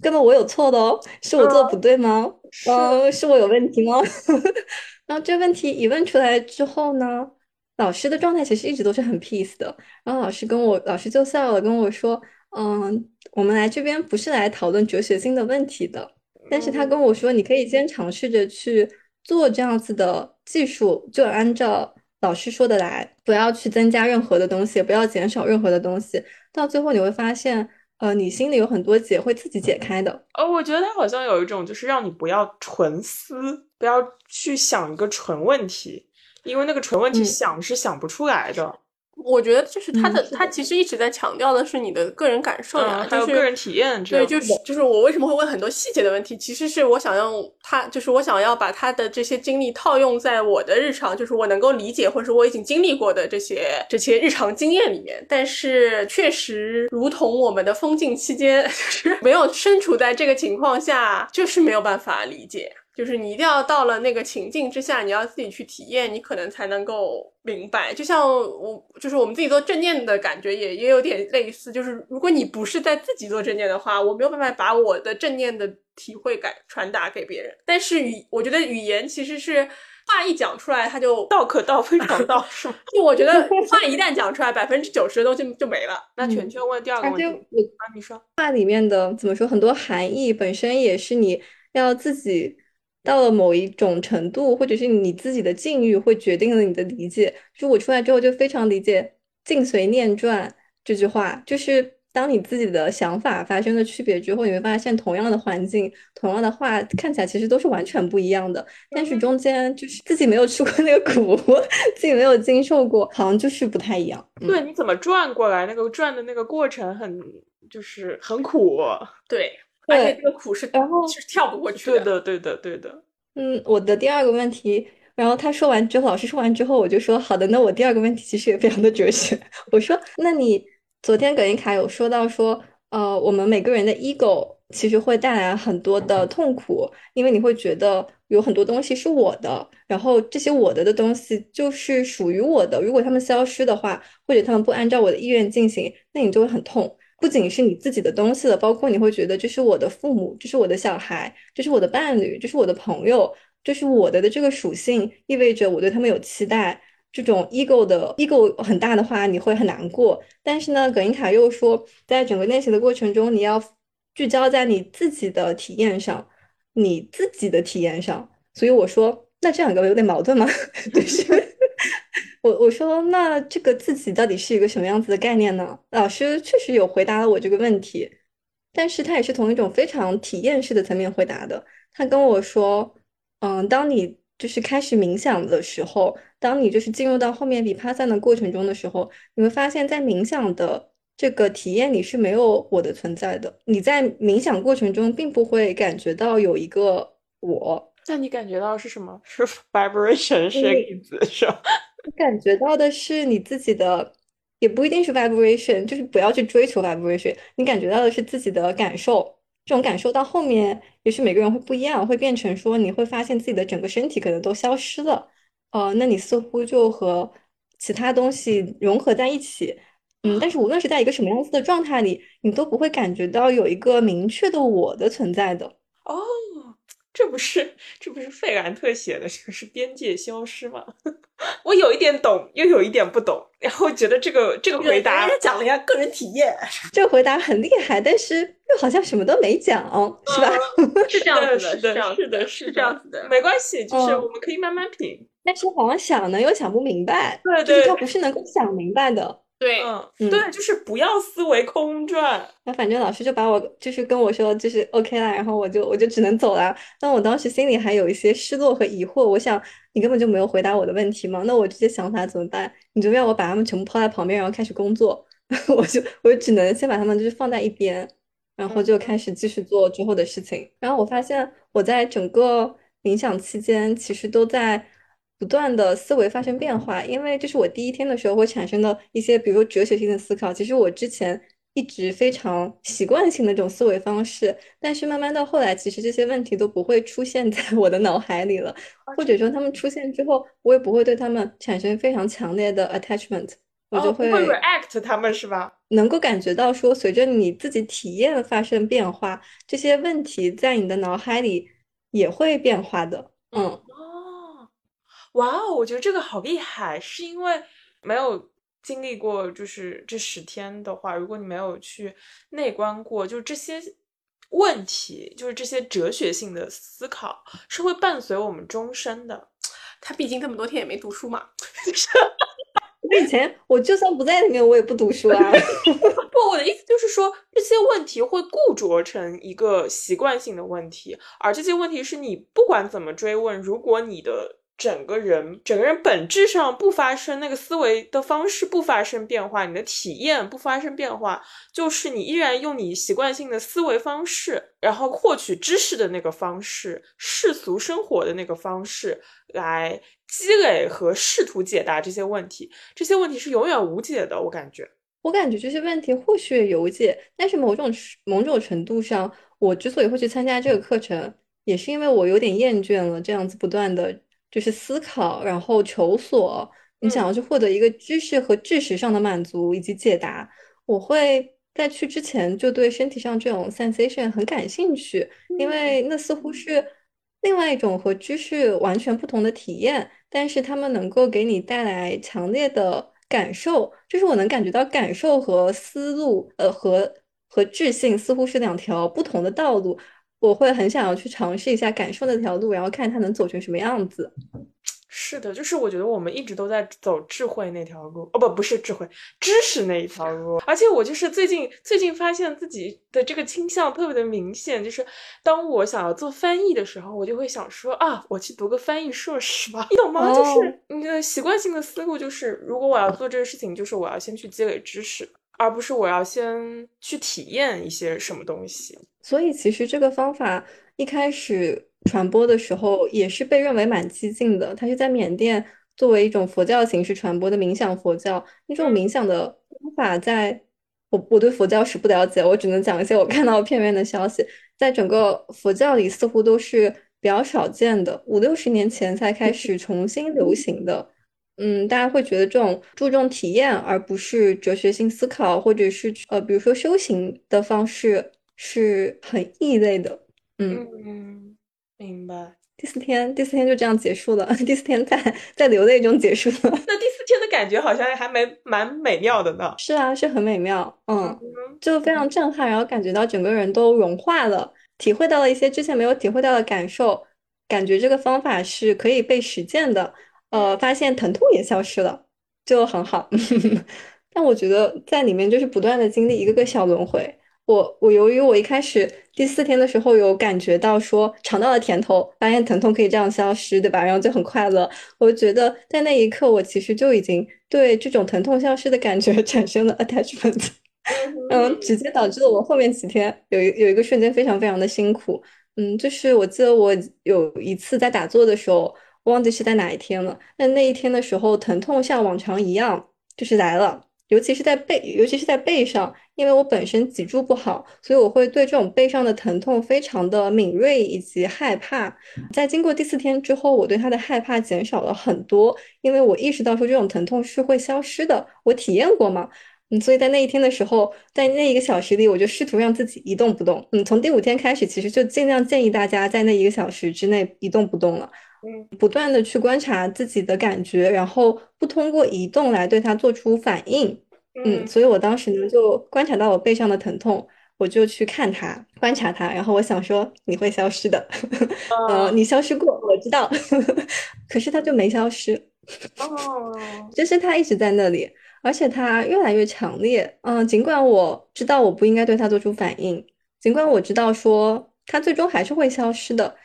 根本我有错的哦，是我做的不对吗？嗯，是我有问题吗？<laughs> 然后这问题一问出来之后呢，老师的状态其实一直都是很 peace 的。然后老师跟我，老师就笑了，跟我说：“嗯，我们来这边不是来讨论哲学性的问题的。但是他
嗯
跟我说，你可以先尝试着去做这样子的技术，就按照老师说的来，不要去增加任何的东西，也不要减少任何的东西。到最后你会发现，呃，你心里有很多结会自己解开的。
哦，我觉得他好像有一种，就是让你不要纯思，不要去想一个纯问题，因为那个纯问题
嗯
想是想不出来的。
我觉得就是他的，
嗯
他其实一直在强调的是你的个人感受呀，
嗯，还有
就是
个人体验这
对，就是就是我为什么会问很多细节的问题，其实是我想用他，就是我想要把他的这些经历套用在我的日常，就是我能够理解或者是我已经经历过的这些这些日常经验里面。但是确实，如同我们的封禁期间，<laughs> 就是没有身处在这个情况下，就是没有办法理解。就是你一定要到了那个情境之下，你要自己去体验，你可能才能够明白。就像我，就是我们自己做正念的感觉也也有点类似。就是如果你不是在自己做正念的话，我没有办法把我的正念的体会感传达给别人。但是语，我觉得语言其实是话一讲出来，它就
道可道非常道，是吗？<laughs>
就我觉得 <laughs> 话一旦讲出来，百分之九十的东西就没了。
那全圈问第二个问题
我
啊，你说。
话里面的怎么说，很多含义本身也是你要自己到了某一种程度，或者是你自己的境遇，会决定了你的理解。就是我出来之后就非常理解“境随念转”这句话，就是当你自己的想法发生了区别之后，你会发现同样的环境、同样的话，看起来其实都是完全不一样的。但是中间就是自己没有吃过那个苦，<laughs> 自己没有经受过，好像就是不太一样。嗯
对，你怎么转过来？那个转的那个过程很，就是很苦。
对，
对
而且这个苦是
然后
是跳不过去
对的，对的，对的。
嗯，我的第二个问题，然后他说完之后，老师说完之后，我就说好的，那我第二个问题其实也非常的哲学。我说，那你昨天葛林卡有说到说，呃，我们每个人的 ego 其实会带来很多的痛苦，因为你会觉得有很多东西是我的，然后这些我的的东西就是属于我的，如果他们消失的话，或者他们不按照我的意愿进行，那你就会很痛。不仅是你自己的东西了，包括你会觉得这是我的父母，这是我的小孩，这是我的伴侣，这是我的朋友，这是我的的这个属性，意味着我对他们有期待。这种 ego 的 ego 很大的话，你会很难过。但是呢，葛英卡又说，在整个练习的过程中，你要聚焦在你自己的体验上，你自己的体验上。所以我说，那这两个有点矛盾吗？<laughs> 就是我我说，那这个自己到底是一个什么样子的概念呢？老师确实有回答了我这个问题，但是他也是从一种非常体验式的层面回答的。他跟我说，嗯，当你就是开始冥想的时候，当你就是进入到后面比帕散的过程中的时候，你会发现在冥想的这个体验里是没有我的存在的。你在冥想过程中并不会感觉到有一个我，
那你感觉到是什么？是 vibration，是个意思，是吧？
你感觉到的是你自己的，也不一定是 vibration，就是不要去追求 vibration。你感觉到的是自己的感受，这种感受到后面，也许每个人会不一样，会变成说你会发现自己的整个身体可能都消失了，呃，那你似乎就和其他东西融合在一起。嗯，但是无论是在一个什么样子的状态里，你都不会感觉到有一个明确的我的存在的。
哦，这不是这不是费兰特写的，这个是边界消失吗？<laughs> 我有一点懂，又有一点不懂，然后觉得这个这个回答
讲了一下个人体验，<laughs>
这个回答很厉害，但是又好像什么都没讲，是吧？
是这样子
是
的，这样
的，是的，
是这样子的。
没关系，就是
嗯
我们可以慢慢品。
但是好像想呢又想不明白，
对对
就是他不是能够想明白的。
对，
嗯，
嗯
对，就是不要思维空转。
那反正老师就把我就是跟我说就是 OK 啦，然后我就我就只能走了。但我当时心里还有一些失落和疑惑，我想你根本就没有回答我的问题嘛，那我这些想法怎么办？你就要我把他们全部抛在旁边，然后开始工作，<laughs> 我就我就只能先把他们就是放在一边，然后就开始继续做之后的事情。然后我发现我在整个冥想期间，其实都在。不断的思维发生变化，因为这是我第一天的时候会产生的一些，比如说哲学性的思考。其实我之前一直非常习惯性的这种思维方式，但是慢慢到后来，其实这些问题都不会出现在我的脑海里了，或者说他们出现之后，我也不会对他们产生非常强烈的 attachment，我就
哦、会 react 他们是吧？
能够感觉到说，随着你自己体验发生变化，这些问题在你的脑海里也会变化的。嗯。
哇哦，我觉得这个好厉害，是因为没有经历过就是这十天的话，如果你没有去内观过，就是这些问题，就是这些哲学性的思考，是会伴随我们终身的。
他毕竟这么多天也没读书嘛。<laughs>
我以前我就算不在里面，我也不读书啊。<laughs>
不，我的意思就是说，这些问题会固着成一个习惯性的问题，而这些问题是你不管怎么追问，如果你的整个人整个人本质上不发生那个思维的方式不发生变化，你的体验不发生变化，就是你依然用你习惯性的思维方式，然后获取知识的那个方式，世俗生活的那个方式来积累和试图解答这些问题，这些问题是永远无解的。我感觉，
我感觉这些问题或许有解，但是某种某种程度上，我之所以会去参加这个课程，也是因为我有点厌倦了这样子不断的。就是思考，然后求索，你想要去获得一个知识和知识上的满足以及解答。我会在去之前就对身体上这种 sensation 很感兴趣，因为那似乎是另外一种和知识完全不同的体验，但是他们能够给你带来强烈的感受。就是我能感觉到感受和思路，呃，和和智性似乎是两条不同的道路。我会很想要去尝试一下感受那条路，然后看它能走成什么样子。
是的，就是我觉得我们一直都在走智慧那条路，哦不，不是智慧，知识那一条路。而且我就是最近最近发现自己的这个倾向特别的明显，就是当我想要做翻译的时候，我就会想说啊，我去读个翻译硕士吧，<laughs> 你懂吗？就是你的习惯性的思路就是，如果我要做这个事情，就是我要先去积累知识。而不是我要先去体验一些什么东西，
所以其实这个方法一开始传播的时候也是被认为蛮激进的。它是在缅甸作为一种佛教形式传播的冥想佛教。那种冥想的方法，在我我对佛教史不了解，我只能讲一些我看到片面的消息。在整个佛教里，似乎都是比较少见的，五六十年前才开始重新流行的。嗯，大家会觉得这种注重体验而不是哲学性思考，或者是呃，比如说修行的方式是很异类的。
嗯，明白。
第四天，第四天就这样结束了。第四天在在流泪中结束了。
那第四天的感觉好像还没蛮美妙的呢。
是啊，是很美妙。嗯，就非常震撼，然后感觉到整个人都融化了，体会到了一些之前没有体会到的感受，感觉这个方法是可以被实践的。呃，发现疼痛也消失了，就很好。<laughs> 但我觉得在里面就是不断的经历一个个小轮回。我我由于我一开始第四天的时候有感觉到说尝到了甜头，发现疼痛可以这样消失，对吧？然后就很快乐。我觉得在那一刻，我其实就已经对这种疼痛消失的感觉 <laughs> 产生了 attachment，嗯，直接导致了我后面几天有一有一个瞬间非常非常的辛苦。嗯，就是我记得我有一次在打坐的时候。忘记是在哪一天了。但那一天的时候，疼痛像往常一样，就是来了。尤其是在背，尤其是在背上，因为我本身脊柱不好，所以我会对这种背上的疼痛非常的敏锐以及害怕。在经过第四天之后，我对它的害怕减少了很多，因为我意识到说这种疼痛是会消失的。我体验过嘛，嗯，所以在那一天的时候，在那一个小时里，我就试图让自己一动不动。嗯，从第五天开始，其实就尽量建议大家在那一个小时之内一动不动了。
嗯，
不断的去观察自己的感觉，然后不通过移动来对它做出反应。嗯，所以我当时呢就观察到我背上的疼痛，我就去看它，观察它，然后我想说你会消失的，<laughs> 呃，你消失过，我知道，<laughs> 可是它就没消失。
哦，<laughs>
就是它一直在那里，而且它越来越强烈。嗯，尽管我知道我不应该对它做出反应，尽管我知道说它最终还是会消失的。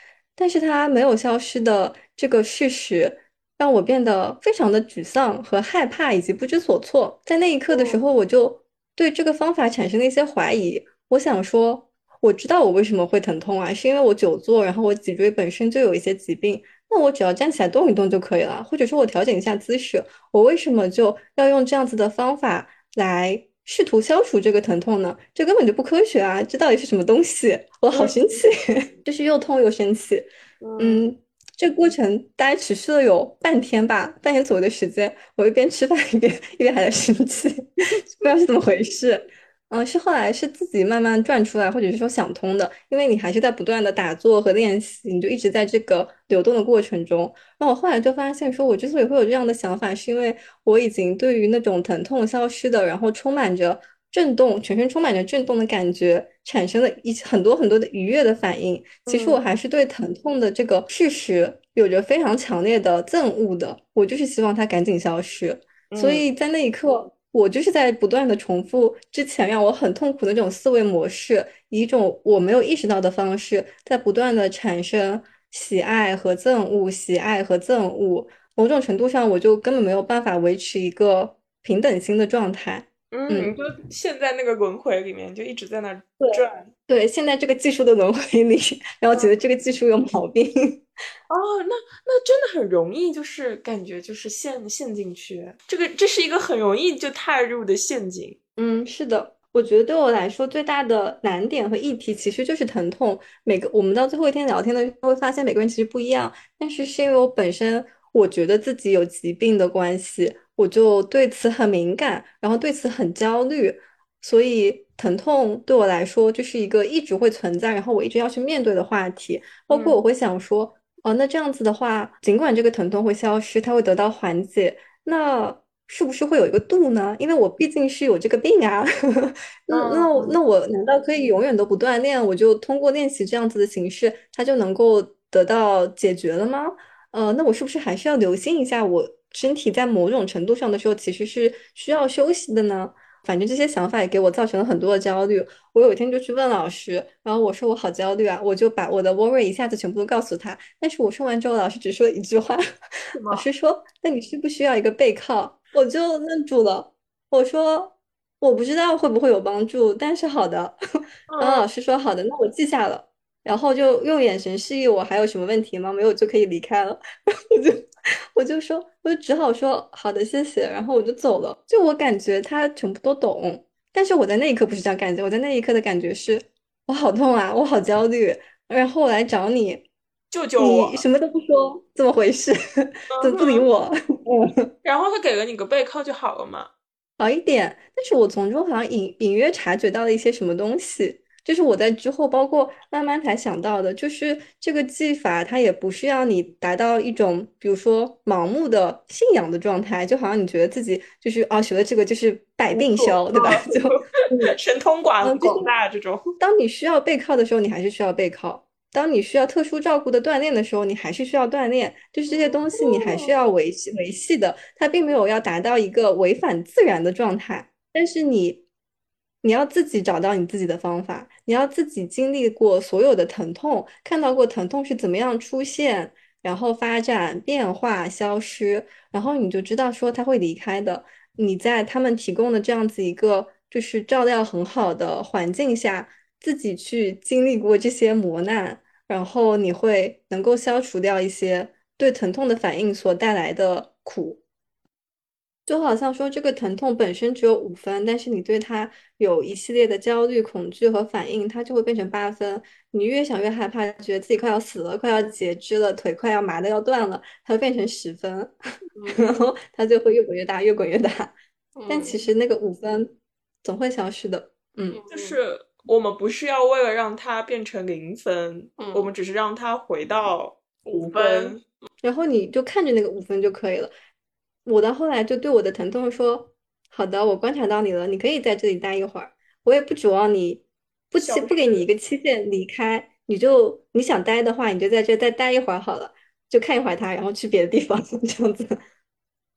但是它没有消失的这个事实，让我变得非常的沮丧和害怕，以及不知所措。在那一刻的时候，我就对这个方法产生了一些怀疑。我想说，我知道我为什么会疼痛啊，是因为我久坐，然后我脊椎本身就有一些疾病。那我只要站起来动一动就可以了，或者说我调整一下姿势。我为什么就要用这样子的方法来？试图消除这个疼痛呢？这根本就不科学啊！这到底是什么东西？我好生气，<laughs> 就是又痛又生气。嗯，这个过程大概持续了有半天吧，半天左右的时间。我一边吃饭一边一边还在生气，<laughs> 不知道是怎么回事。嗯，是后来是自己慢慢转出来，或者是说想通的，因为你还是在不断的打坐和练习，你就一直在这个流动的过程中。那我后来就发现，说我之所以会有这样的想法，是因为我已经对于那种疼痛消失的，然后充满着震动，全身充满着震动的感觉，产生了一很多很多的愉悦的反应。其实我还是对疼痛的这个事实有着非常强烈的憎恶的，我就是希望它赶紧消失。所以在那一刻。我就是在不断的重复之前让我很痛苦的那种思维模式，以一种我没有意识到的方式，在不断的产生喜爱和憎恶，喜爱和憎恶。某种程度上，我就根本没有办法维持一个平等心的状态。
嗯，就陷在那个轮回里面，就一直在那转。
对，现在这个技术的轮回里，<laughs> 然后觉得这个技术有毛病。<laughs>
哦，那那真的很容易，就是感觉就是陷陷进去。这个这是一个很容易就踏入的陷阱。
嗯，是的，我觉得对我来说最大的难点和议题其实就是疼痛。每个我们到最后一天聊天的时候，会发现每个人其实不一样，但是是因为我本身我觉得自己有疾病的关系。我就对此很敏感，然后对此很焦虑，所以疼痛对我来说就是一个一直会存在，然后我一直要去面对的话题。包括我会想说，哦，那这样子的话，尽管这个疼痛会消失，它会得到缓解，那是不是会有一个度呢？因为我毕竟是有这个病啊。<laughs> 那那那我难道可以永远都不锻炼？我就通过练习这样子的形式，它就能够得到解决了吗？呃，那我是不是还是要留心一下我？身体在某种程度上的时候，其实是需要休息的呢。反正这些想法也给我造成了很多的焦虑。我有一天就去问老师，然后我说我好焦虑啊，我就把我的 worry 一下子全部都告诉他。但是我说完之后，老师只说了一句话，老师说：“那你需不需要一个背靠？”我就愣住了。我说：“我不知道会不会有帮助，但是好的。<laughs> ”然后老师说：“好的，那我记下了。”然后就用眼神示意我还有什么问题吗？没有就可以离开了。<laughs> 我就我就说，我就只好说好的，谢谢。然后我就走了。就我感觉他全部都懂，但是我在那一刻不是这样感觉。我在那一刻的感觉是，我好痛啊，我好焦虑。然后我来找你，
救救我！
你什么都不说，怎么回事？<laughs> 怎么不理我？<laughs>
然后他给了你个背靠就好了嘛，
好一点。但是我从中好像隐隐约察觉到了一些什么东西。就是我在之后，包括慢慢才想到的，就是这个技法，它也不是要你达到一种，比如说盲目的信仰的状态，就好像你觉得自己就是啊，学了这个就是百病消，对吧？<laughs> 就
神通广广大这种。
当你需要背靠的时候，你还是需要背靠；当你需要特殊照顾的锻炼的时候，你还是需要锻炼。就是这些东西，你还是要维系维系的。它并没有要达到一个违反自然的状态，但是你。你要自己找到你自己的方法，你要自己经历过所有的疼痛，看到过疼痛是怎么样出现，然后发展、变化、消失，然后你就知道说他会离开的。你在他们提供的这样子一个就是照料很好的环境下，自己去经历过这些磨难，然后你会能够消除掉一些对疼痛的反应所带来的苦。就好像说这个疼痛本身只有五分，但是你对它有一系列的焦虑、恐惧和反应，它就会变成八分。你越想越害怕，觉得自己快要死了，快要截肢了，腿快要麻的要断了，它会变成十分，<laughs> 然后它就会越滚越大，越滚越大。但其实那个五分总会消失的。嗯，
就是我们不是要为了让它变成零分，我们只是让它回到五分，
然后你就看着那个五分就可以了。我到后来就对我的疼痛说：“好的，我观察到你了，你可以在这里待一会儿。我也不指望你不期不给你一个期限离开，你就你想待的话，你就在这再待一会儿好了，就看一会儿他，然后去别的地方 <laughs> 这样子。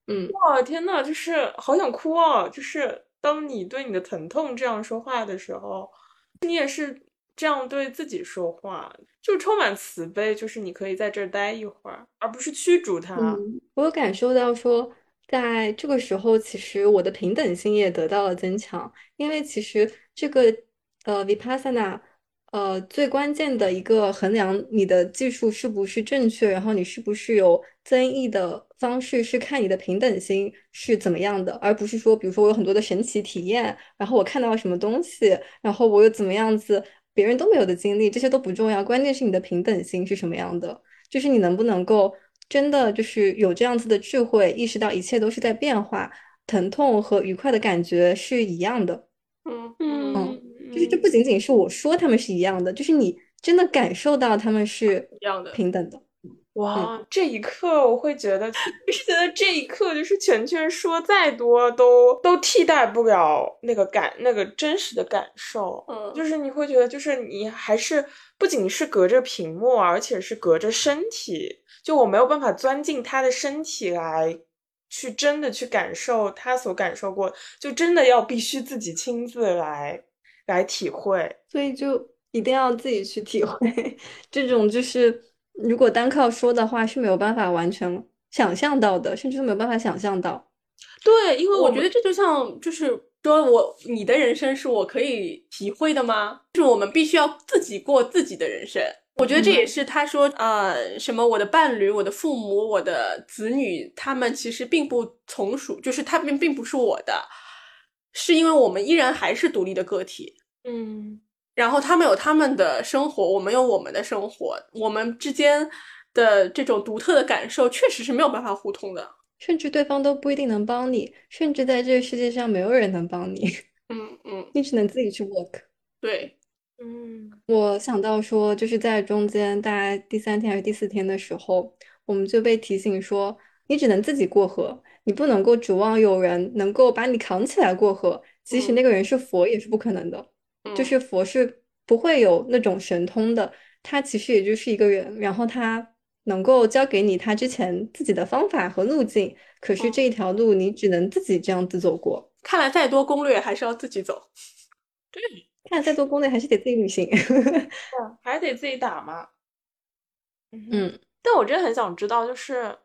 嗯，
哇，天呐，就是好想哭哦！就是当你对你的疼痛这样说话的时候，你也是这样对自己说话，就充满慈悲。就是你可以在这儿待一会儿，而不是驱逐他。
我有感受到说。在这个时候，其实我的平等性也得到了增强，因为其实这个呃 vipassana，呃最关键的一个衡量你的技术是不是正确，然后你是不是有增益的方式，是看你的平等心是怎么样的，而不是说，比如说我有很多的神奇体验，然后我看到了什么东西，然后我又怎么样子，别人都没有的经历，这些都不重要，关键是你的平等心是什么样的，就是你能不能够。真的就是有这样子的智慧，意识到一切都是在变化，疼痛和愉快的感觉是一样的。
嗯
嗯，
就是这不仅仅是我说他们是一样的，就是你真的感受到他们是
一样的
平等的。
哇，这一刻我会觉得，<laughs> 就是觉得这一刻就是全全说再多都都替代不了那个感那个真实的感受。
嗯
就是你会觉得，就是你还是不仅是隔着屏幕，而且是隔着身体，就我没有办法钻进他的身体来。去真的去感受他所感受过，就真的要必须自己亲自来来体会。
所以就一定要自己去体会，<laughs> 这种就是如果单靠说的话是没有办法完全想象到的，甚至都没有办法想象到。
对，因为
我觉得这就像就是说我你的人生是我可以体会的吗？就是我们必须要自己过自己的人生。我觉得这也是他说，呃，什么我的伴侣、我的父母、我的子女，他们其实并不从属，就是他们并不是我的，是因为我们依然还是独立的个体。
嗯，
然后他们有他们的生活，我们有我们的生活，我们之间的这种独特的感受，确实是没有办法互通的。
甚至对方都不一定能帮你，甚至在这个世界上没有人能帮你，
嗯嗯，<laughs>
你只能自己去 work。
对，
嗯
我想到说，就是在中间大概第三天还是第四天的时候，我们就被提醒说，你只能自己过河，你不能够指望有人能够把你扛起来过河，即使
嗯
那个人是佛也是不可能的。就
嗯
是佛是不会有那种神通的，他其实也就是一个人，然后他能够教给你他之前自己的方法和路径，可是这一条路你只能自己这样子走过。
看来再多攻略还是要自己走。<laughs>
看再多攻略还是得自己旅行。
还是得自己打嘛。嗯，但我真的很想知道，就是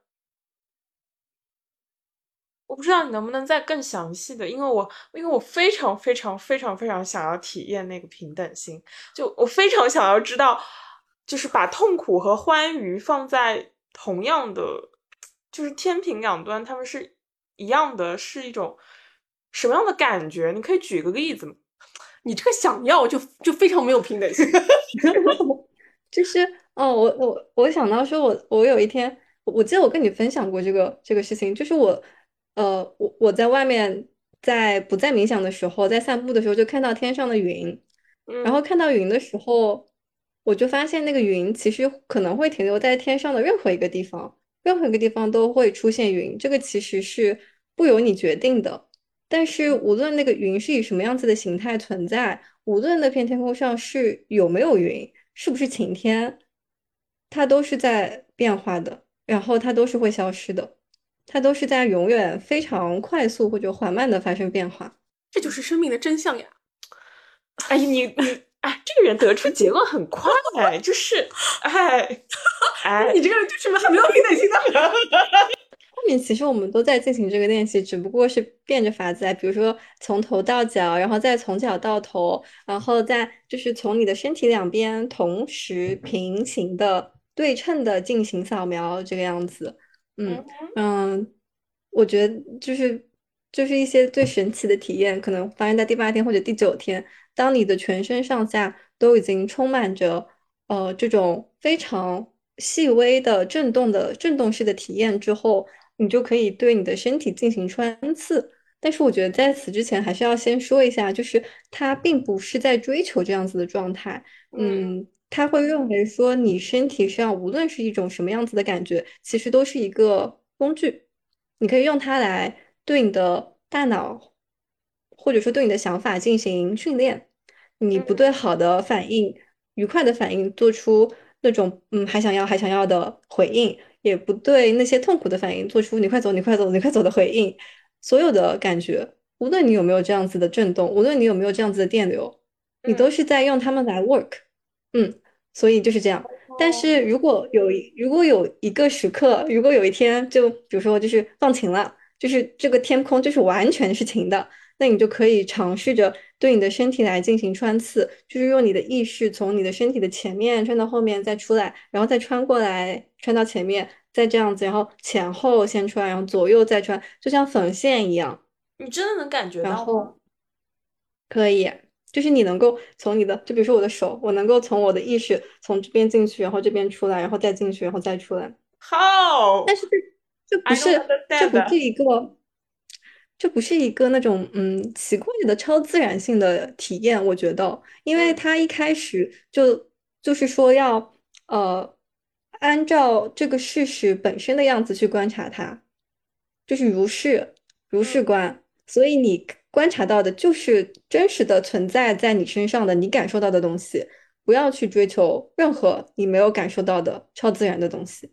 我不知道你能不能再更详细的，因为我因为我非常非常非常非常想要体验那个平等心，就我非常想要知道，就是把痛苦和欢愉放在同样的，就是天平两端，他们是一样的，是一种什么样的感觉？你可以举个例子吗？
你这个想要就就非常没有平等性。<laughs>
就是哦，我我我想到说我，我有一天，我我记得我跟你分享过这个这个事情，就是我呃，我我在外面在不在冥想的时候，在散步的时候，就看到天上的云，然后看到云的时候，我就发现那个云其实可能会停留在天上的任何一个地方，任何一个地方都会出现云，这个其实是不由你决定的。但是无论那个云是以什么样子的形态存在，无论那片天空上是有没有云，是不是晴天，它都是在变化的，然后它都是会消失的，它都是在永远非常快速或者缓慢的发生变化。
这就是生命的真相呀！
哎，你你 <laughs> 哎，这个人得出结论很快，就是哎 <laughs> 哎，
你这个人就是很没有平等心的。
后面其实我们都在进行这个练习，只不过是变着法子来，比如说从头到脚，然后再从脚到头，然后再就是从你的身体两边同时平行的对称的进行扫描，这个样子。嗯嗯，我觉得就是就是一些最神奇的体验，可能发生在第八天或者第九天，当你的全身上下都已经充满着呃这种非常细微的震动的震动式的体验之后。你就可以对你的身体进行穿刺，但是我觉得在此之前还是要先说一下，就是他并不是在追求这样子的状态，嗯，他会认为说你身体上无论是一种什么样子的感觉，其实都是一个工具，你可以用它来对你的大脑或者说对你的想法进行训练，你不对好的反应、愉快的反应做出那种嗯还想要还想要的回应。也不对那些痛苦的反应做出“你快走，你快走，你快走”的回应。所有的感觉，无论你有没有这样子的震动，无论你有没有这样子的电流，你都是在用它们来 work。嗯，所以就是这样。但是如果有如果有一个时刻，如果有一天，就比如说就是放晴了，就是这个天空就是完全是晴的，那你就可以尝试着对你的身体来进行穿刺，就是用你的意识从你的身体的前面穿到后面再出来，然后再穿过来。穿到前面，再这样子，然后前后先穿，然后左右再穿，就像缝线一样。
你真的能感觉到
然后可以，就是你能够从你的，就比如说我的手，我能够从我的意识从这边进去，然后这边出来，然后再进去，然后再出来。
好，
但是这这不是这不是一个，这不是一个那种嗯奇怪的超自然性的体验，我觉得，因为他一开始就就是说要呃按照这个事实本身的样子去观察它，就是如是如是观，所以你观察到的就是真实的存在在你身上的你感受到的东西，不要去追求任何你没有感受到的超自然的东西。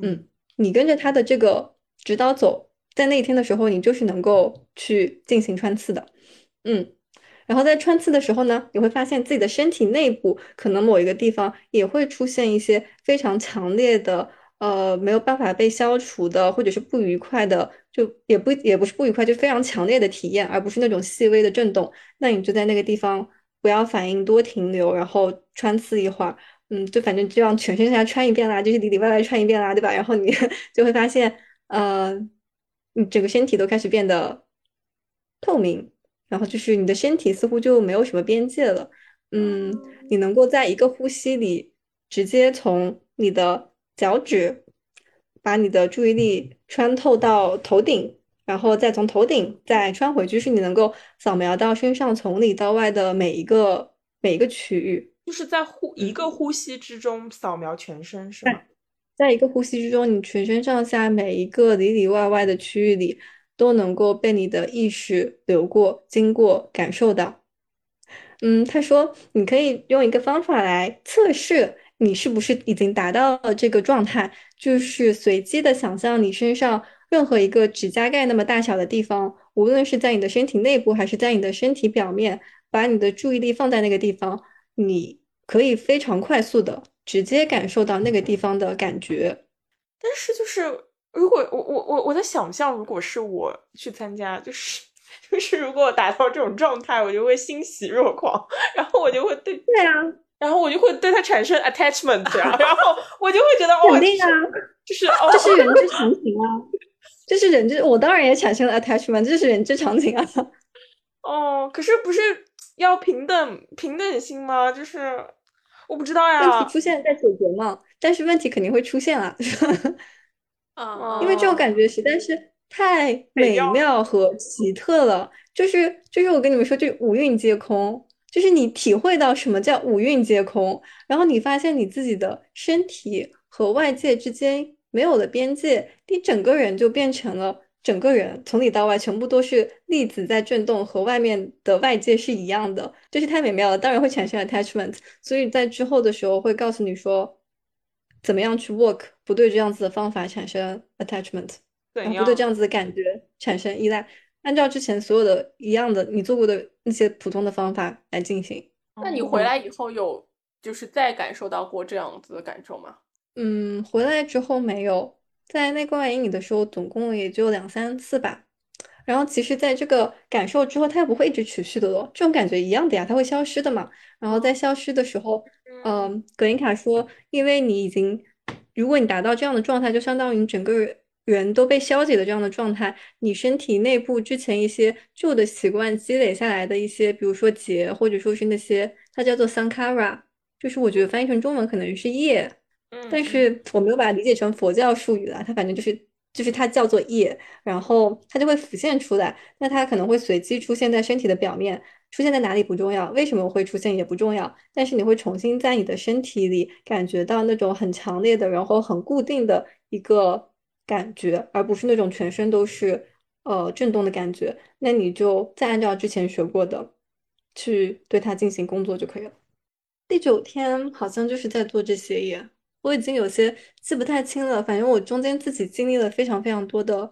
嗯，你跟着他的这个指导走。在那一天的时候，你就是能够去进行穿刺的，嗯，然后在穿刺的时候呢，你会发现自己的身体内部可能某一个地方也会出现一些非常强烈的，呃，没有办法被消除的，或者是不愉快的，就也不也不是不愉快，就非常强烈的体验，而不是那种细微的震动。那你就在那个地方不要反应，多停留，然后穿刺一会儿，嗯，就反正这样全身上下穿一遍啦，就是里里外外穿一遍啦，对吧？然后你 <laughs> 就会发现，呃。你整个身体都开始变得透明，然后就是你的身体似乎就没有什么边界了。嗯，你能够在一个呼吸里直接从你的脚趾把你的注意力穿透到头顶，然后再从头顶再穿回去，是你能够扫描到身上从里到外的每一个每一个区域，
就是在呼一个呼吸之中扫描全身，是吗？
在一个呼吸之中，你全身上下每一个里里外外的区域里，都能够被你的意识流过、经过、感受到。嗯，他说你可以用一个方法来测试你是不是已经达到了这个状态，就是随机的想象你身上任何一个指甲盖那么大小的地方，无论是在你的身体内部还是在你的身体表面，把你的注意力放在那个地方，你可以非常快速的。直接感受到那个地方的感觉，
但是就是如果我我我我在想象，如果是我去参加，就是 <laughs> 就是如果我达到这种状态，我就会欣喜若狂，然后我就会对
对啊，
然后我就会对他产生 attachment，<laughs> 然后我就会觉得
肯定啊，
就是
这是人之常情啊，这是人之我当然也产生了 attachment，这是人之常情啊。
哦，可是不是要平等平等心吗？就是。我不知道呀，
问题出现再解决嘛，但是问题肯定会出现啊，<laughs>
啊，
因为这种感觉实在是太美妙和奇特了，就是就是我跟你们说，就五蕴皆空，就是你体会到什么叫五蕴皆空，然后你发现你自己的身体和外界之间没有了边界，你整个人就变成了。整个人从里到外全部都是粒子在震动，和外面的外界是一样的，就是太美妙了，当然会产生 attachment。所以在之后的时候会告诉你说，怎么样去 work，不对这样子的方法产生 attachment，不对这样子的感觉产生依赖，按照之前所有的一样的你做过的那些普通的方法来进行。
那你回来以后有就是再感受到过这样子的感受吗？
嗯，回来之后没有。在内观阴影的时候，总共也就两三次吧。然后其实，在这个感受之后，它又不会一直持续的咯。这种感觉一样的呀，它会消失的嘛。然后在消失的时候，嗯，葛林卡说，因为你已经，如果你达到这样的状态，就相当于你整个人都被消解的这样的状态，你身体内部之前一些旧的习惯积累下来的一些，比如说结，或者说是那些，它叫做 sankara，就是我觉得翻译成中文可能是业。但是我没有把它理解成佛教术语了，它反正就是就是它叫做业，然后它就会浮现出来。那它可能会随机出现在身体的表面，出现在哪里不重要，为什么会出现也不重要。但是你会重新在你的身体里感觉到那种很强烈的，然后很固定的一个感觉，而不是那种全身都是呃震动的感觉。那你就再按照之前学过的去对它进行工作就可以了。第九天好像就是在做这些耶。我已经有些记不太清了，反正我中间自己经历了非常非常多的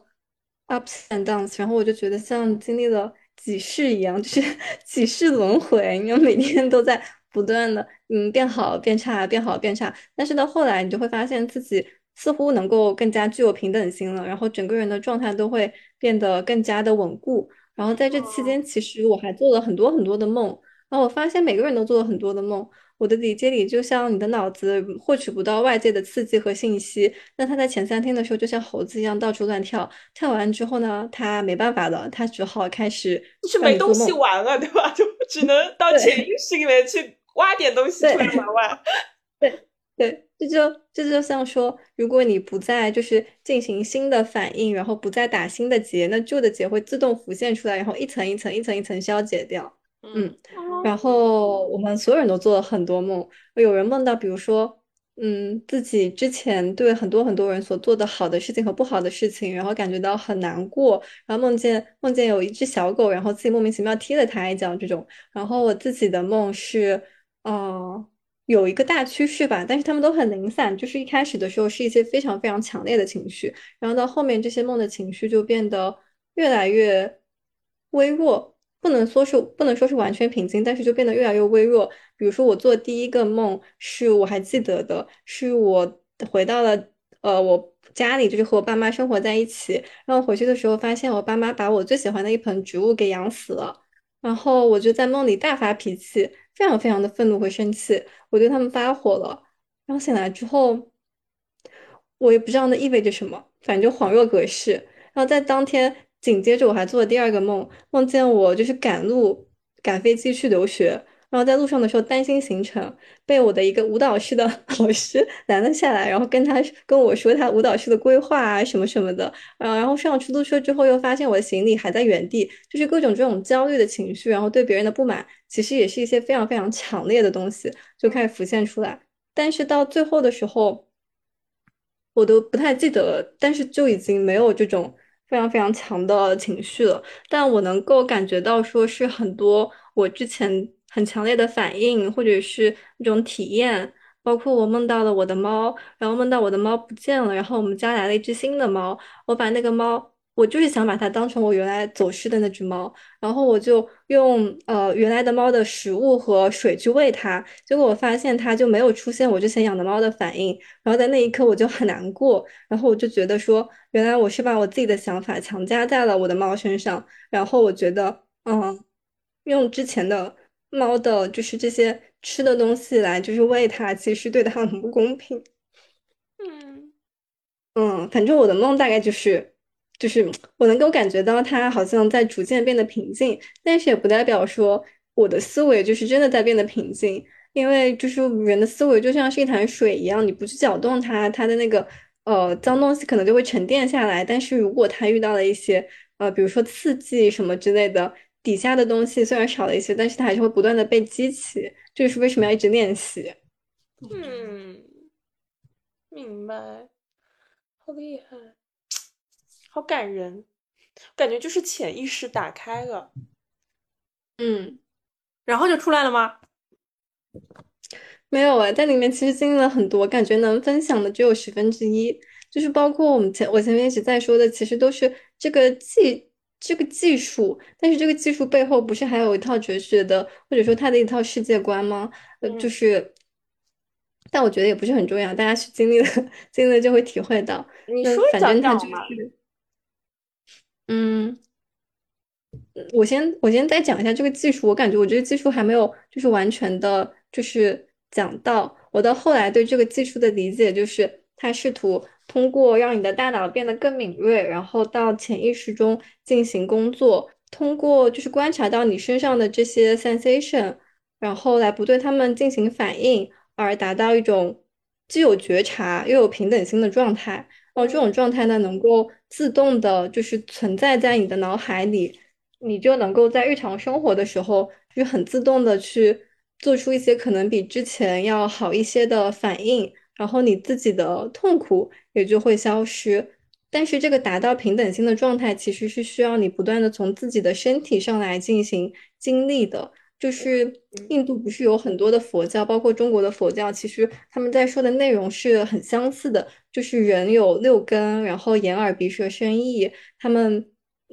ups and downs，然后我就觉得像经历了几世一样，就是 <laughs> 几世轮回，你每天都在不断的嗯变好变差变好变差，但是到后来你就会发现自己似乎能够更加具有平等心了，然后整个人的状态都会变得更加的稳固，然后在这期间其实我还做了很多很多的梦，然后我发现每个人都做了很多的梦。我的理解里，就像你的脑子获取不到外界的刺激和信息，那他在前三天的时候就像猴子一样到处乱跳，跳完之后呢，他没办法了，他只好开始
就是没东西玩了，对吧？<laughs> 就只能到潜意识里面去挖点东西出来玩玩。<laughs>
对对，这就这就像说，如果你不再就是进行新的反应，然后不再打新的结，那旧的结会自动浮现出来，然后一层一层一层一层消解掉。嗯，然后我们所有人都做了很多梦，有人梦到，比如说，嗯，自己之前对很多很多人所做的好的事情和不好的事情，然后感觉到很难过，然后梦见梦见有一只小狗，然后自己莫名其妙踢了它一脚这种。然后我自己的梦是，嗯。有一个大趋势吧，但是他们都很零散。就是一开始的时候是一些非常非常强烈的情绪，然后到后面这些梦的情绪就变得越来越微弱，不能说是不能说是完全平静，但是就变得越来越微弱。比如说我做第一个梦是我还记得的，是我回到了呃我家里，就是和我爸妈生活在一起，然后回去的时候发现我爸妈把我最喜欢的一盆植物给养死了，然后我就在梦里大发脾气。非常非常的愤怒和生气，我对他们发火了。然后醒来之后，我也不知道那意味着什么，反正就恍若隔世。然后在当天紧接着，我还做了第二个梦，梦见我就是赶路赶飞机去留学。然后在路上的时候担心行程，被我的一个舞蹈室的 <laughs> 老师拦了下来，然后跟他跟我说他舞蹈室的规划啊什么什么的。嗯，然后上了出租车之后又发现我的行李还在原地，就是各种这种焦虑的情绪，然后对别人的不满，其实也是一些非常非常强烈的东西就开始浮现出来。但是到最后的时候，我都不太记得了，但是就已经没有这种非常非常强的情绪了。但我能够感觉到，说是很多我之前。很强烈的反应，或者是那种体验，包括我梦到了我的猫，然后梦到我的猫不见了，然后我们家来了一只新的猫，我把那个猫，我就是想把它当成我原来走失的那只猫，然后我就用呃原来的猫的食物和水去喂它，结果我发现它就没有出现我之前养的猫的反应，然后在那一刻我就很难过，然后我就觉得说，原来我是把我自己的想法强加在了我的猫身上，然后我觉得，嗯，用之前的。猫的就是这些吃的东西来，就是喂它，其实对它很不公平。
嗯
嗯，反正我的梦大概就是，就是我能够感觉到它好像在逐渐变得平静，但是也不代表说我的思维就是真的在变得平静，因为就是人的思维就像是一潭水一样，你不去搅动它，它的那个呃脏东西可能就会沉淀下来。但是如果它遇到了一些呃，比如说刺激什么之类的。底下的东西虽然少了一些，但是它还是会不断的被激起，这就是为什么要一直练习。
嗯，明白，好厉害，好感人，感觉就是潜意识打开了。
嗯，
然后就出来了吗？
没有啊，在里面其实经历了很多，感觉能分享的只有十分之一，就是包括我们前我前面一直在说的，其实都是这个技。这个技术，但是这个技术背后不是还有一套哲学的，或者说他的一套世界观吗？呃，就是，但我觉得也不是很重要，大家去经历了，<laughs> 经历了就会体会到。
你说
讲
讲
嘛。嗯，我先我先再讲一下这个技术，我感觉我这个技术还没有就是完全的，就是讲到我到后来对这个技术的理解，就是他试图。通过让你的大脑变得更敏锐，然后到潜意识中进行工作，通过就是观察到你身上的这些 sensation，然后来不对他们进行反应，而达到一种既有觉察又有平等心的状态。然后这种状态呢，能够自动的，就是存在在你的脑海里，你就能够在日常生活的时候，就很自动的去做出一些可能比之前要好一些的反应。然后你自己的痛苦也就会消失，但是这个达到平等心的状态，其实是需要你不断的从自己的身体上来进行经历的。就是印度不是有很多的佛教，包括中国的佛教，其实他们在说的内容是很相似的。就是人有六根，然后眼耳鼻舌身意，他们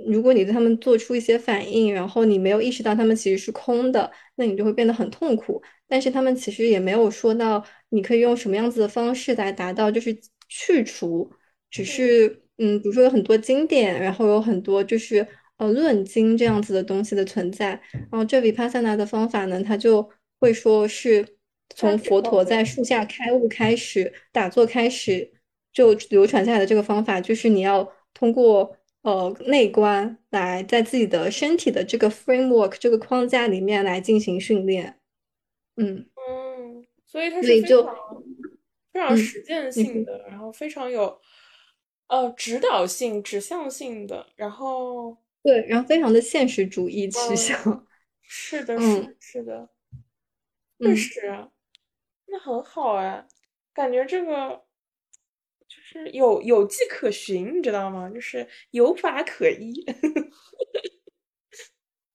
如果你对他们做出一些反应，然后你没有意识到他们其实是空的，那你就会变得很痛苦。但是他们其实也没有说到。你可以用什么样子的方式来达到就是去除？只是嗯，比如说有很多经典，然后有很多就是呃论经这样子的东西的存在。然后这 Vipassana 的方法呢，它就会说是从佛陀在树下开悟开始打坐开始就流传下来的这个方法，就是你要通过呃内观来在自己的身体的这个 framework 这个框架里面来进行训练。嗯嗯。
所以它是非常非常实践性的，然后非常有呃指导性、指向性的，然后
对，然后非常的现实主义取向。
是的，<laughs> 是是的，确实，那很好哎，感觉这个就是有有迹可循，你知道吗？就是有法可依。<laughs>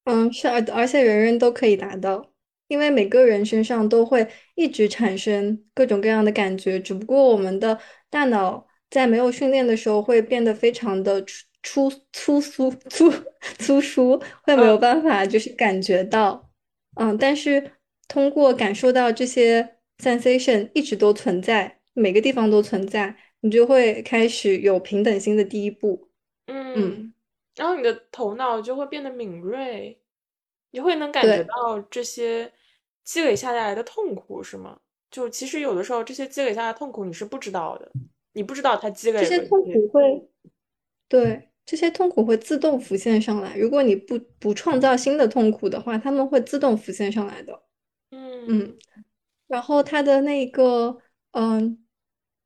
嗯，是，而而且人人都可以达到，因为每个人身上都会一直产生各种各样的感觉，只不过我们的大脑在没有训练的时候会变得非常的粗粗粗粗粗疏，会没有办法就是感觉到，嗯，但是通过感受到这些 sensation 一直都存在，每个地方都存在，你就会开始有平等心的第一步，
嗯。然后你的头脑就会变得敏锐，你会能感觉到这些积累下来的痛苦，是吗？就其实有的时候这些积累下来的痛苦你是不知道的，你不知道它积累。
这些痛苦会，对，这些痛苦会自动浮现上来。如果你不不创造新的痛苦的话，他们会自动浮现上来的。
嗯
嗯。然后他的那个，嗯，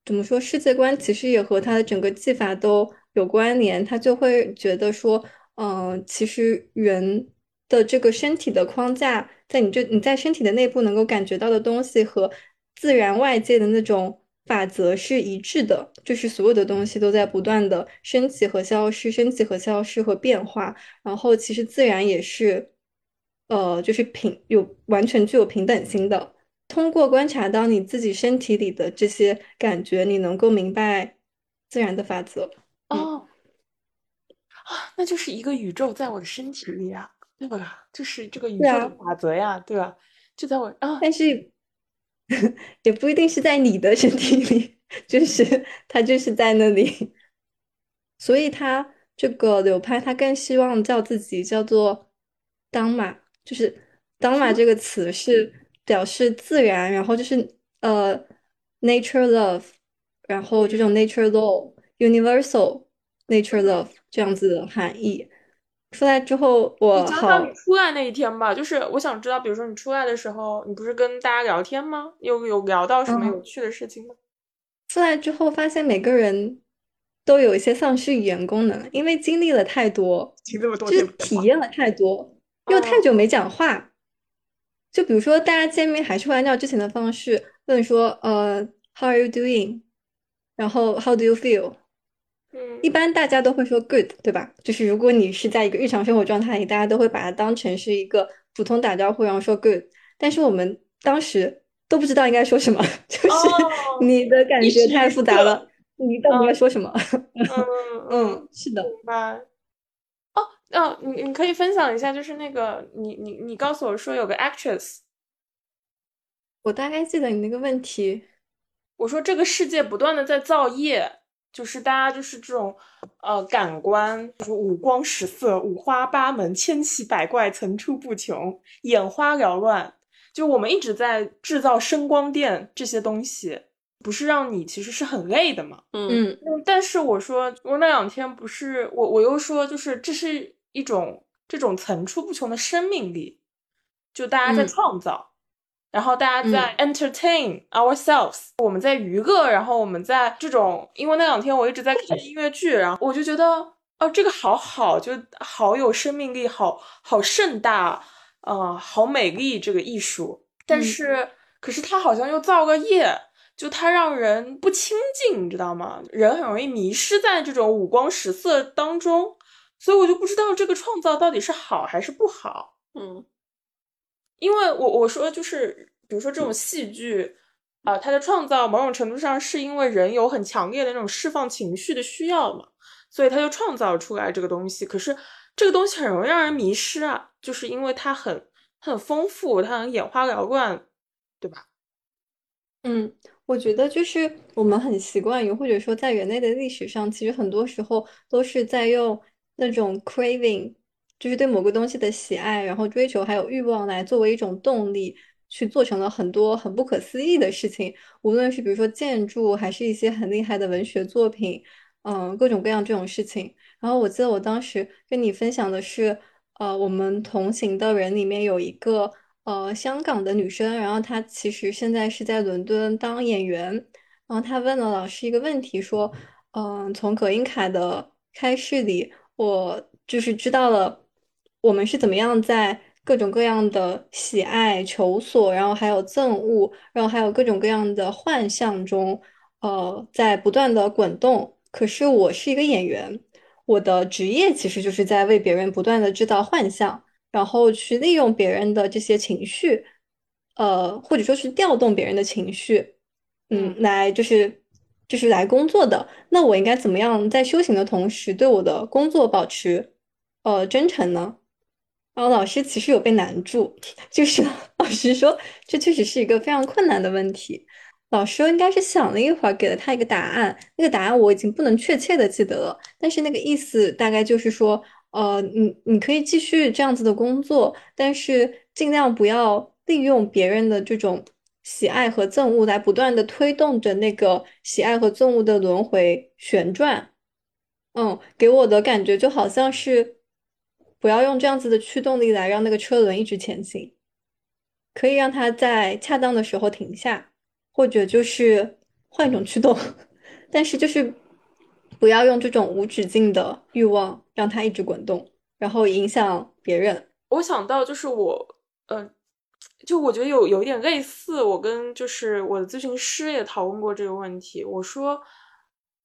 怎么说？世界观其实也和他的整个技法都。有关联，他就会觉得说，嗯，其实人的这个身体的框架，在你这你在身体的内部能够感觉到的东西和自然外界的那种法则是一致的，就是所有的东西都在不断的升起和消失，升起和消失和变化。然后其实自然也是，呃，就是平有完全具有平等心的。通过观察到你自己身体里的这些感觉，你能够明白自然的法则。
哦，啊，那就是一个宇宙在我的身体里啊，对吧？就是这个宇宙的法则呀，对吧？就在我啊，
但是 <laughs> 也不一定是在你的身体里，就是它就是在那里。所以他这个流派，他更希望叫自己叫做当马，就是当马这个词是表示自然，然后就是呃，nature love，然后这种 nature law。Universal nature love 这样子的含义出来之后，我
好。你出来那一天吧，就是我想知道，比如说你出来的时候，你不是跟大家聊天吗？有有聊到什么有趣的事情吗？
出来之后发现每个人都有一些丧失语言功能，因为经历了太多，就是体验了太多，又太久没讲话。就比如说大家见面还是会按照之前的方式问说，呃，How are you doing？然后 How do you feel？一般大家都会说 good，对吧？就是如果你是在一个日常生活状态里，大家都会把它当成是一个普通打招呼，然后说 good。但是我们当时都不知道应该说什么，<laughs> 就是你的感觉太复杂了，你到底该说什么？
嗯 <laughs> 嗯，
是的。
明白。哦哦，你你可以分享一下，就是那个你你你告诉我说有个 actress，
我大概记得你那个问题。
我说这个世界不断的在造业。就是大家就是这种，呃，感官就是五光十色、五花八门、千奇百怪、层出不穷、眼花缭乱。就我们一直在制造声光电这些东西，不是让你其实是很累的嘛？
嗯。
但是我说我那两天不是我我又说就是这是一种这种层出不穷的生命力，就大家在创造。然后大家在 entertain ourselves，我们在娱乐，然后我们在这种，因为那两天我一直在看音乐剧，然后我就觉得，哦，这个好好，就好有生命力，好好盛大，呃，好美丽这个艺术。但是，可是它好像又造个业，就它让人不清净，你知道吗？人很容易迷失在这种五光十色当中，所以我就不知道这个创造到底是好还是不好。
嗯。
因为我我说就是，比如说这种戏剧，啊，它的创造某种程度上是因为人有很强烈的那种释放情绪的需要嘛，所以他就创造出来这个东西。可是这个东西很容易让人迷失啊，就是因为它很很丰富，它很眼花缭乱，对吧？
嗯，我觉得就是我们很习惯于，或者说在人类的历史上，其实很多时候都是在用那种 craving。就是对某个东西的喜爱，然后追求还有欲望来作为一种动力，去做成了很多很不可思议的事情。无论是比如说建筑，还是一些很厉害的文学作品，嗯，各种各样这种事情。然后我记得我当时跟你分享的是，呃，我们同行的人里面有一个呃香港的女生，然后她其实现在是在伦敦当演员，然后他问了老师一个问题，说，嗯，从葛英凯的开示里，我就是知道了我们是怎么样在各种各样的喜爱、求索，然后还有憎恶，然后还有各种各样的幻象中，呃，在不断的滚动。可是我是一个演员，我的职业其实就是在为别人不断的制造幻象，然后去利用别人的这些情绪，呃，或者说是调动别人的情绪。嗯，来就是就是来工作的。那我应该怎么样在修行的同时对我的工作保持呃真诚呢？然后老师其实有被难住，就是老师说这确实是一个非常困难的问题。老师应该是想了一会儿，给了他一个答案。那个答案我已经不能确切的记得了，但是那个意思大概就是说，呃，你你可以继续这样子的工作，但是尽量不要利用别人的这种。喜爱和憎恶来不断的推动着那个喜爱和憎恶的轮回旋转，嗯，给我的感觉就好像是不要用这样子的驱动力来让那个车轮一直前行，可以让它在恰当的时候停下，或者就是换一种驱动，<laughs> 但是就是不要用这种无止境的欲望让它一直滚动，然后影响别人。
我想到就是我，嗯。就我觉得有有一点类似，我跟就是我的咨询师也讨论过这个问题。我说，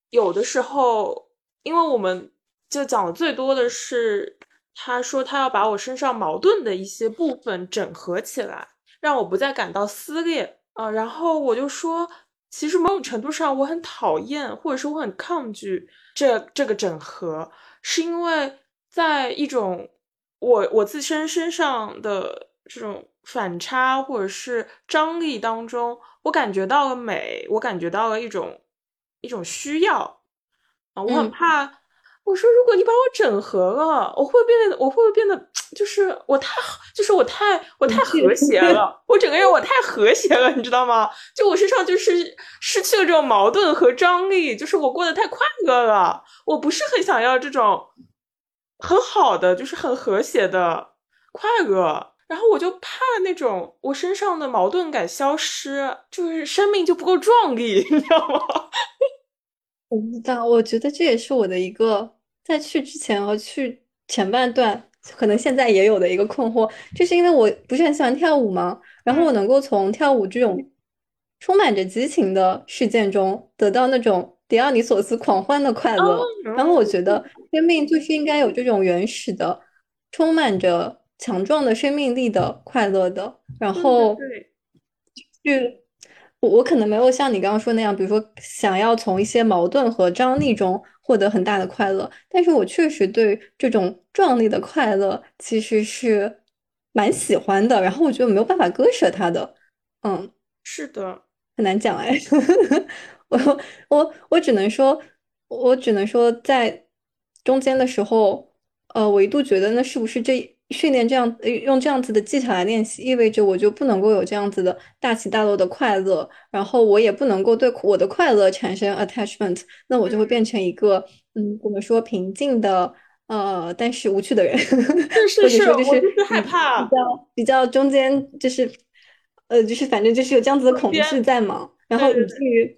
有的时候，因为我们就讲的最多的是，他说他要把我身上矛盾的一些部分整合起来，让我不再感到撕裂啊。然后我就说，其实某种程度上我很讨厌，或者是我很抗拒这这个整合，是因为在一种我我自身身上的这种。反差或者是张力当中，我感觉到了美，我感觉到了一种一种需要啊，我很怕。我说，如果你把我整合了，我会变得，我会不会变得，就是我太，就是我太，我太和谐了，我整个人我太和谐了，你知道吗？就我身上就是失去了这种矛盾和张力，就是我过得太快乐了，我不是很想要这种很好的，就是很和谐的快乐。然后我就怕那种我身上的矛盾感消失，就是生命就不够壮丽，你知道吗？<laughs>
我不知道，我觉得这也是我的一个在去之前和去前半段，可能现在也有的一个困惑，就是因为我不是很喜欢跳舞嘛？然后我能够从跳舞这种充满着激情的事件中得到那种迪奥尼索斯狂欢的快乐，然后我觉得生命就是应该有这种原始的，充满着。强壮的生命力的快乐的，然后，就我我可能没有像你刚刚说那样，比如说想要从一些矛盾和张力中获得很大的快乐，但是我确实对这种壮丽的快乐其实是蛮喜欢的，然后我觉得没有办法割舍它的，嗯，
是的，
很难讲哎，<laughs> 我我我只能说，我只能说在中间的时候，呃，我一度觉得那是不是这。训练这样用这样子的技巧来练习，意味着我就不能够有这样子的大起大落的快乐，然后我也不能够对我的快乐产生 attachment，那我就会变成一个嗯，怎么说平静的呃，但是无趣的人，<laughs>
或者说就是害怕
比较比较中间就是呃，就是反正就是有这样子的恐惧在嘛，然后以至于。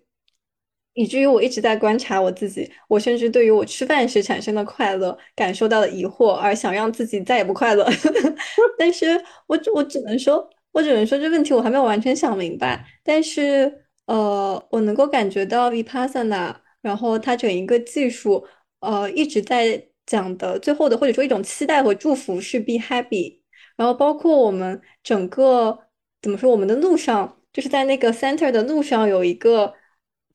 以至于我一直在观察我自己，我甚至对于我吃饭时产生的快乐感受到了疑惑，而想让自己再也不快乐。<laughs> 但是我我只能说，我只能说这问题我还没有完全想明白。但是呃，我能够感觉到 Vipassana，然后它整一个技术，呃，一直在讲的最后的或者说一种期待和祝福是 Be Happy。然后包括我们整个怎么说，我们的路上就是在那个 Center 的路上有一个。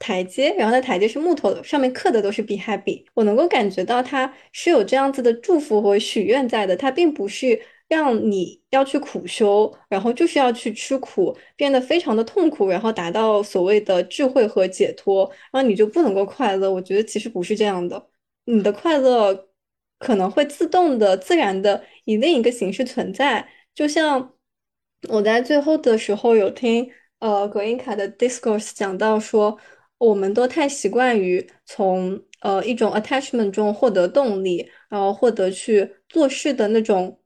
台阶，然后那台阶是木头的，上面刻的都是 “be happy”。我能够感觉到它是有这样子的祝福和许愿在的，它并不是让你要去苦修，然后就是要去吃苦，变得非常的痛苦，然后达到所谓的智慧和解脱，然后你就不能够快乐。我觉得其实不是这样的，你的快乐可能会自动的、自然的以另一个形式存在。就像我在最后的时候有听呃格英卡的 discourse 讲到说。我们都太习惯于从呃一种 attachment 中获得动力，然后获得去做事的那种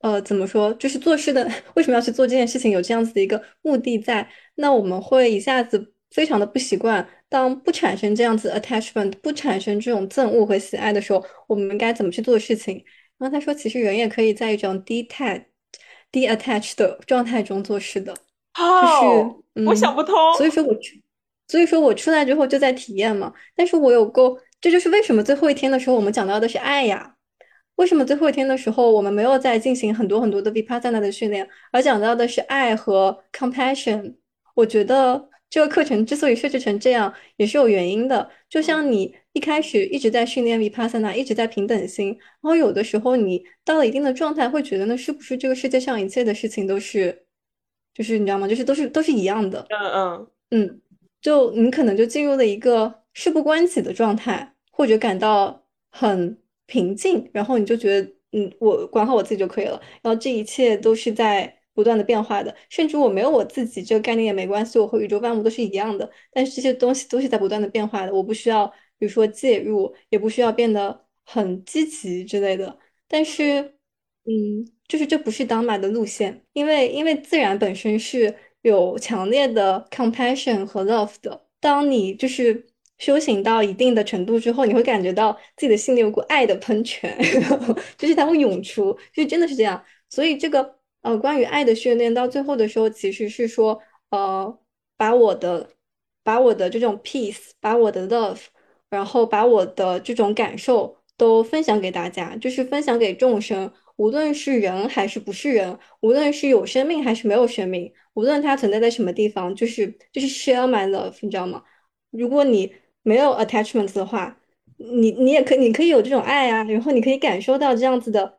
呃怎么说，就是做事的 <laughs> 为什么要去做这件事情，有这样子的一个目的在，那我们会一下子非常的不习惯，当不产生这样子 attachment，不产生这种憎恶和喜爱的时候，我们该怎么去做事情？然后他说，其实人也可以在一种 detach、detached 的状态中做事的，就是嗯，
我想不通。
所以说我出，所以说我出来之后就在体验嘛。但是我有够，这就是为什么最后一天的时候我们讲到的是爱呀。为什么最后一天的时候我们没有在进行很多很多的 vipassana 的训练，而讲到的是爱和 compassion？我觉得这个课程之所以设置成这样，也是有原因的。就像你一开始一直在训练 vipassana，一直在平等心，然后有的时候你到了一定的状态，会觉得那，是不是这个世界上一切的事情都是，就是你知道吗？就是都是都是一样的。
嗯嗯
嗯，就你可能就进入了一个事不关己的状态，或者感到很。平静，然后你就觉得，嗯，我管好我自己就可以了。然后这一切都是在不断的变化的，甚至我没有我自己这个概念也没关系，我和宇宙万物都是一样的。但是这些东西都是在不断的变化的，我不需要，比如说介入，也不需要变得很积极之类的。但是，嗯，就是这不是当马的路线，因为因为自然本身是有强烈的 compassion 和 love 的。当你就是。修行到一定的程度之后，你会感觉到自己的心里有股爱的喷泉，<laughs> 就是它会涌出，就真的是这样。所以这个呃，关于爱的训练到最后的时候，其实是说呃，把我的把我的这种 peace，把我的 love，然后把我的这种感受都分享给大家，就是分享给众生，无论是人还是不是人，无论是有生命还是没有生命，无论它存在在什么地方，就是就是 share my love，你知道吗？如果你没有 attachments 的话，你你也可你可以有这种爱啊，然后你可以感受到这样子的，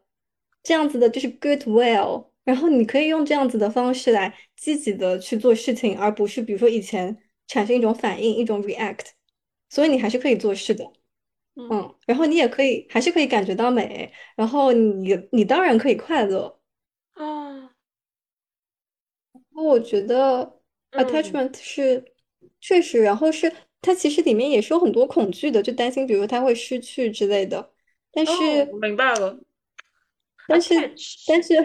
这样子的就是 goodwill，然后你可以用这样子的方式来积极的去做事情，而不是比如说以前产生一种反应，一种 react，所以你还是可以做事的，嗯，然后你也可以还是可以感觉到美，然后你你当然可以快乐，
啊，
我觉得 attachment 是确实，然后是。它其实里面也是有很多恐惧的，就担心，比如他会失去之类的。但是
明白了，
但是但是，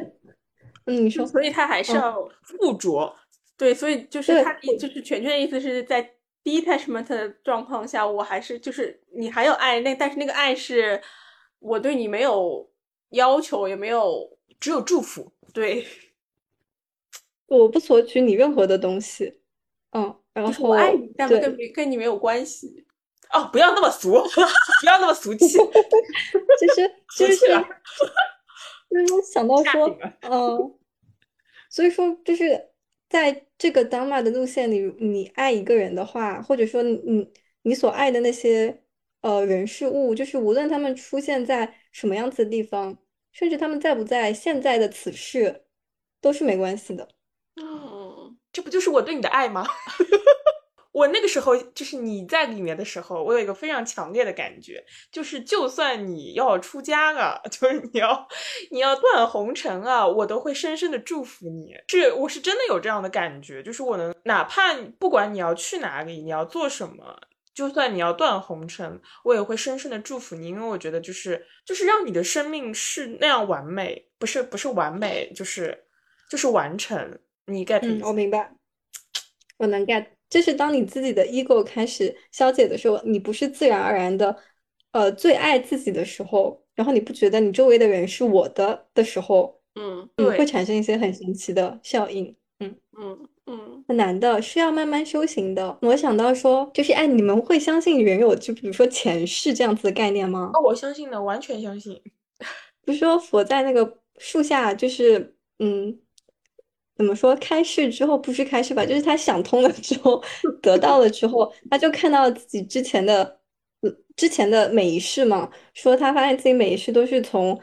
嗯，你说，
所以他还是要附着，
对，所以就是他就是全全的意思是在 detachment 的状况下，我还是就是你还有爱，那但是那个爱是我对你没有要求，也没有
只有祝福，
对，<laughs>
我不索取你任何的东西，嗯。然后
我爱你，但跟跟你没有关系
哦！不要那么俗，<laughs> 不要那么俗气。<laughs>
其实就是，就是想到说，嗯，所以说就是在这个 Dharma 的路线里，你爱一个人的话，或者说你你所爱的那些呃人事物，就是无论他们出现在什么样子的地方，甚至他们在不在现在的此世，都是没关系的。
嗯，这不就是我对你的爱吗？<laughs> 我那个时候就是你在里面的时候，我有一个非常强烈的感觉，就是就算你要出家了，<laughs> 就是你要你要断红尘啊，我都会深深的祝福你。是，我是真的有这样的感觉，就是我能哪怕不管你要去哪里，你要做什么，就算你要断红尘，我也会深深的祝福你，因为我觉得就是就是让你的生命是那样完美，不是不是完美，就是就是完成。你 get？
嗯，我明白，我能 get。就是当你自己的 ego 开始消解的时候，你不是自然而然的，呃，最爱自己的时候，然后你不觉得你周围的人是我的的时候，
嗯，
你，会产生一些很神奇的效应，
嗯嗯嗯，
很难的，是要慢慢修行的。我想到说，就是哎，你们会相信人有就比如说前世这样子的概念吗？
哦，我相信的，完全相信。<laughs>
不是说佛在那个树下，就是嗯。怎么说？开示之后不是开示吧，就是他想通了之后，得到了之后，他就看到自己之前的，之前的每一世嘛。说他发现自己每一世都是从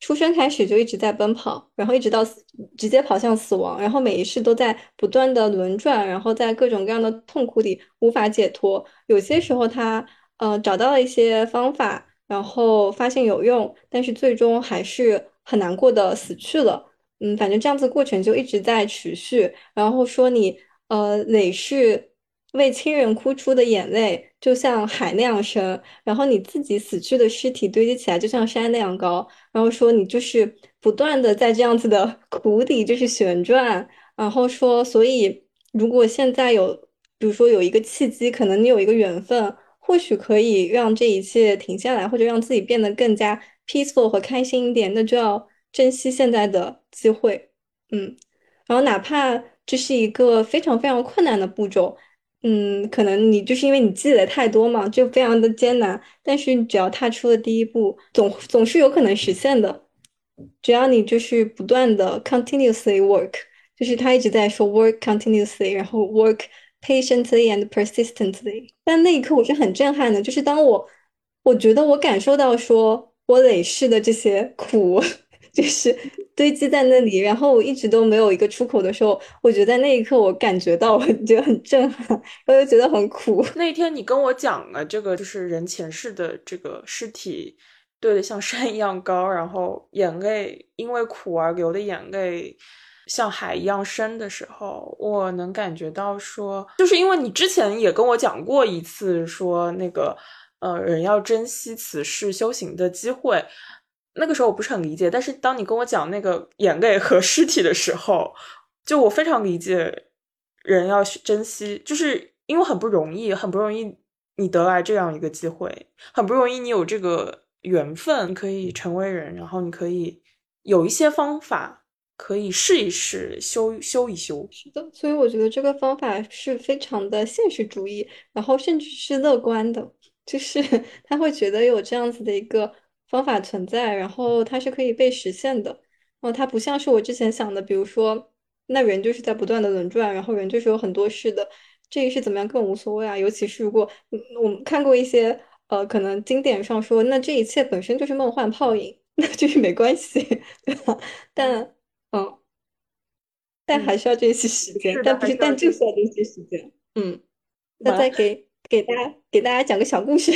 出生开始就一直在奔跑，然后一直到死直接跑向死亡，然后每一世都在不断的轮转，然后在各种各样的痛苦里无法解脱。有些时候他呃找到了一些方法，然后发现有用，但是最终还是很难过的死去了。嗯，反正这样子过程就一直在持续，然后说你呃累世为亲人哭出的眼泪就像海那样深，然后你自己死去的尸体堆积起来就像山那样高，然后说你就是不断的在这样子的 <laughs> 苦底就是旋转，然后说所以如果现在有比如说有一个契机，可能你有一个缘分，或许可以让这一切停下来，或者让自己变得更加 peaceful 和开心一点，那就要珍惜现在的机会。嗯，然后哪怕这是一个非常非常困难的步骤。嗯，可能你就是因为你积累太多嘛，就非常的艰难。但是你只要踏出了第一步，总总是有可能实现的。只要你就是不断的 continuously work，就是他一直在说 work continuously，然后 work patiently and persistently。但那一刻我是很震撼的，就是当我我觉得我感受到说我累世的这些苦。就是堆积在那里，然后我一直都没有一个出口的时候，我觉得那一刻我感觉到了，觉得很震撼，我又觉得很苦。
那天你跟我讲了这个，就是人前世的这个尸体堆的像山一样高，然后眼泪因为苦而流的眼泪像海一样深的时候，我能感觉到说，就是因为你之前也跟我讲过一次，说那个呃人要珍惜此世修行的机会。那个时候我不是很理解，但是当你跟我讲那个眼泪和 <laughs> 尸体的时候，就我非常理解，人要珍惜，就是因为很不容易，很不容易你得来这样一个机会，很不容易你有这个缘分可以成为人，然后你可以有一些方法可以试一试，修修一修。
是的，所以我觉得这个方法是非常的现实主义，然后甚至是乐观的，就是 <laughs> 他会觉得有这样子的一个。方法存在，然后它是可以被实现的。然后它不像是我之前想的，比如说，那人就是在不断的轮转，然后人就是有很多事的，这个是怎么样更无所谓啊。尤其是如果我们看过一些呃，可能经典上说，那这一切本身就是梦幻泡影，<laughs> 那就是没关系，<laughs> 对吧？但嗯，但还需要这些时间，但不是，但就需要这些时间。嗯，那再给给大家给大家讲个小故事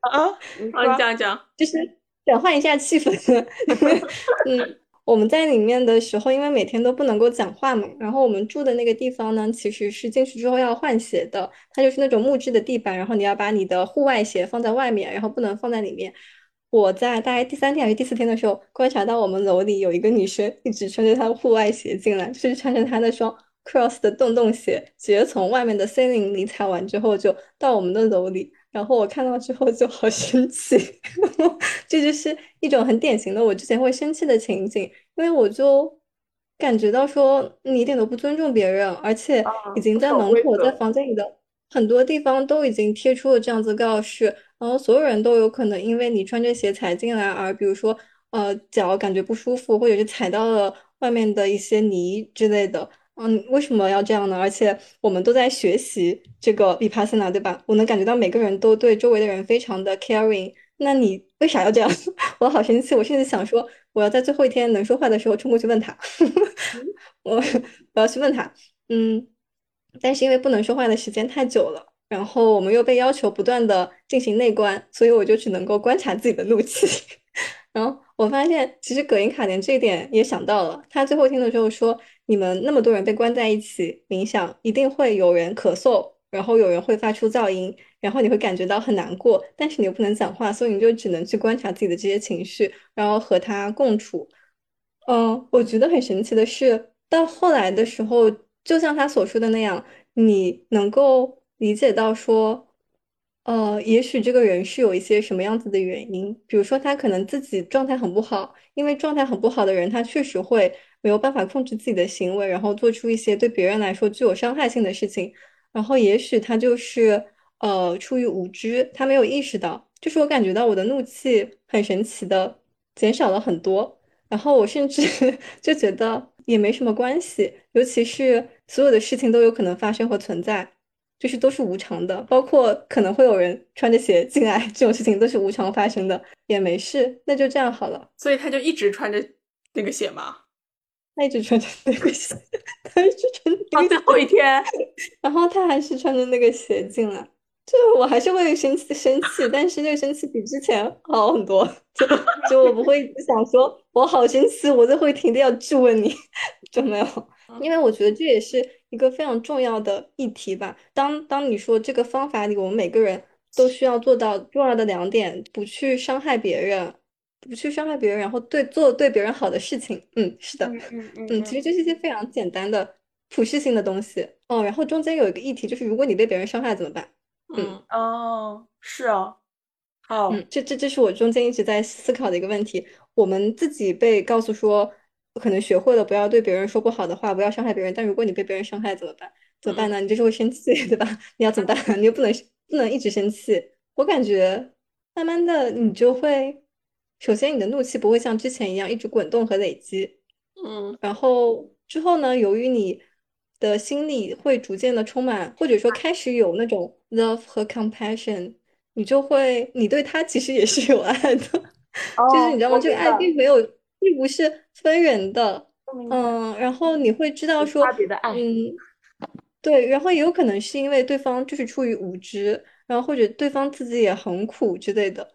啊，<laughs>
你讲讲，
就是。转换一下气氛，<laughs> 嗯，我们在里面的时候，因为每天都不能够讲话嘛，然后我们住的那个地方呢，其实是进去之后要换鞋的，它就是那种木质的地板，然后你要把你的户外鞋放在外面，然后不能放在里面。我在大概第三天还是第四天的时候，观察到我们楼里有一个女生一直穿着她的户外鞋进来，就是穿着她那双 cross 的洞洞鞋，直接从外面的森林里踩完之后就到我们的楼里。然后我看到之后就好生气，<laughs> 这就是一种很典型的我之前会生气的情景，因为我就感觉到说你一点都不尊重别人，而且已经在门口、在房间里的很多地方都已经贴出了这样子告示，然后所有人都有可能因为你穿着鞋踩进来而，比如说呃脚感觉不舒服，或者是踩到了外面的一些泥之类的。嗯，为什么要这样呢？而且我们都在学习这个 vipassana，对吧？我能感觉到每个人都对周围的人非常的 caring。那你为啥要这样？<laughs> 我好生气！我甚至想说，我要在最后一天能说话的时候冲过去问他。<laughs> 我我要去问他。嗯，但是因为不能说话的时间太久了，然后我们又被要求不断的进行内观，所以我就只能够观察自己的怒气。<laughs> 然后我发现，其实葛音卡连这一点也想到了。他最后听的时候说。你们那么多人被关在一起冥想，一定会有人咳嗽，然后有人会发出噪音，然后你会感觉到很难过，但是你又不能讲话，所以你就只能去观察自己的这些情绪，然后和他共处。嗯，我觉得很神奇的是，到后来的时候，就像他所说的那样，你能够理解到说，呃，也许这个人是有一些什么样子的原因，比如说他可能自己状态很不好，因为状态很不好的人，他确实会。没有办法控制自己的行为，然后做出一些对别人来说具有伤害性的事情，然后也许他就是呃出于无知，他没有意识到，就是我感觉到我的怒气很神奇的减少了很多，然后我甚至 <laughs> 就觉得也没什么关系，尤其是所有的事情都有可能发生和存在，就是都是无常的，包括可能会有人穿着鞋进来，这种事情都是无常发生的，也没事，那就这样好了。
所以他就一直穿着那个鞋吗？
他一直穿着那个鞋，他一直穿
到最后一天，<laughs>
然后他还是穿着那个鞋进来，就我还是会生气生气，但是那个生气比之前好很多，就就我不会想说我好生气，我就会停的要质问你，就没有，因为我觉得这也是一个非常重要的议题吧。当当你说这个方法里，我们每个人都需要做到重要的两点，不去伤害别人。不去伤害别人，然后对做对别人好的事情，嗯，是的，嗯嗯嗯，其实这是一些非常简单的普适性的东西。哦，然后中间有一个议题，就是如果你被别人伤害怎么办？
嗯
哦，是哦，好，
嗯，这这这是我中间一直在思考的一个问题。我们自己被告诉说，可能学会了不要对别人说不好的话，不要伤害别人。但如果你被别人伤害怎么办？怎么办呢？你就是会生气，对吧？你要怎么办？<laughs> 你又不能不能一直生气。我感觉慢慢的你就会，首先你的怒气不会像之前一样一直滚动和累积，
嗯
然后之后呢，由于你的心里会逐渐的充满，或者说开始有那种 love 和 compassion，你就会，你对他其实也是有爱的，<laughs> 就是你知道吗？这个爱并没有，并不是分人的，嗯，然后你会知道说，嗯，对，然后也有可能是因为对方就是出于无知，然后或者对方自己也很苦之类的，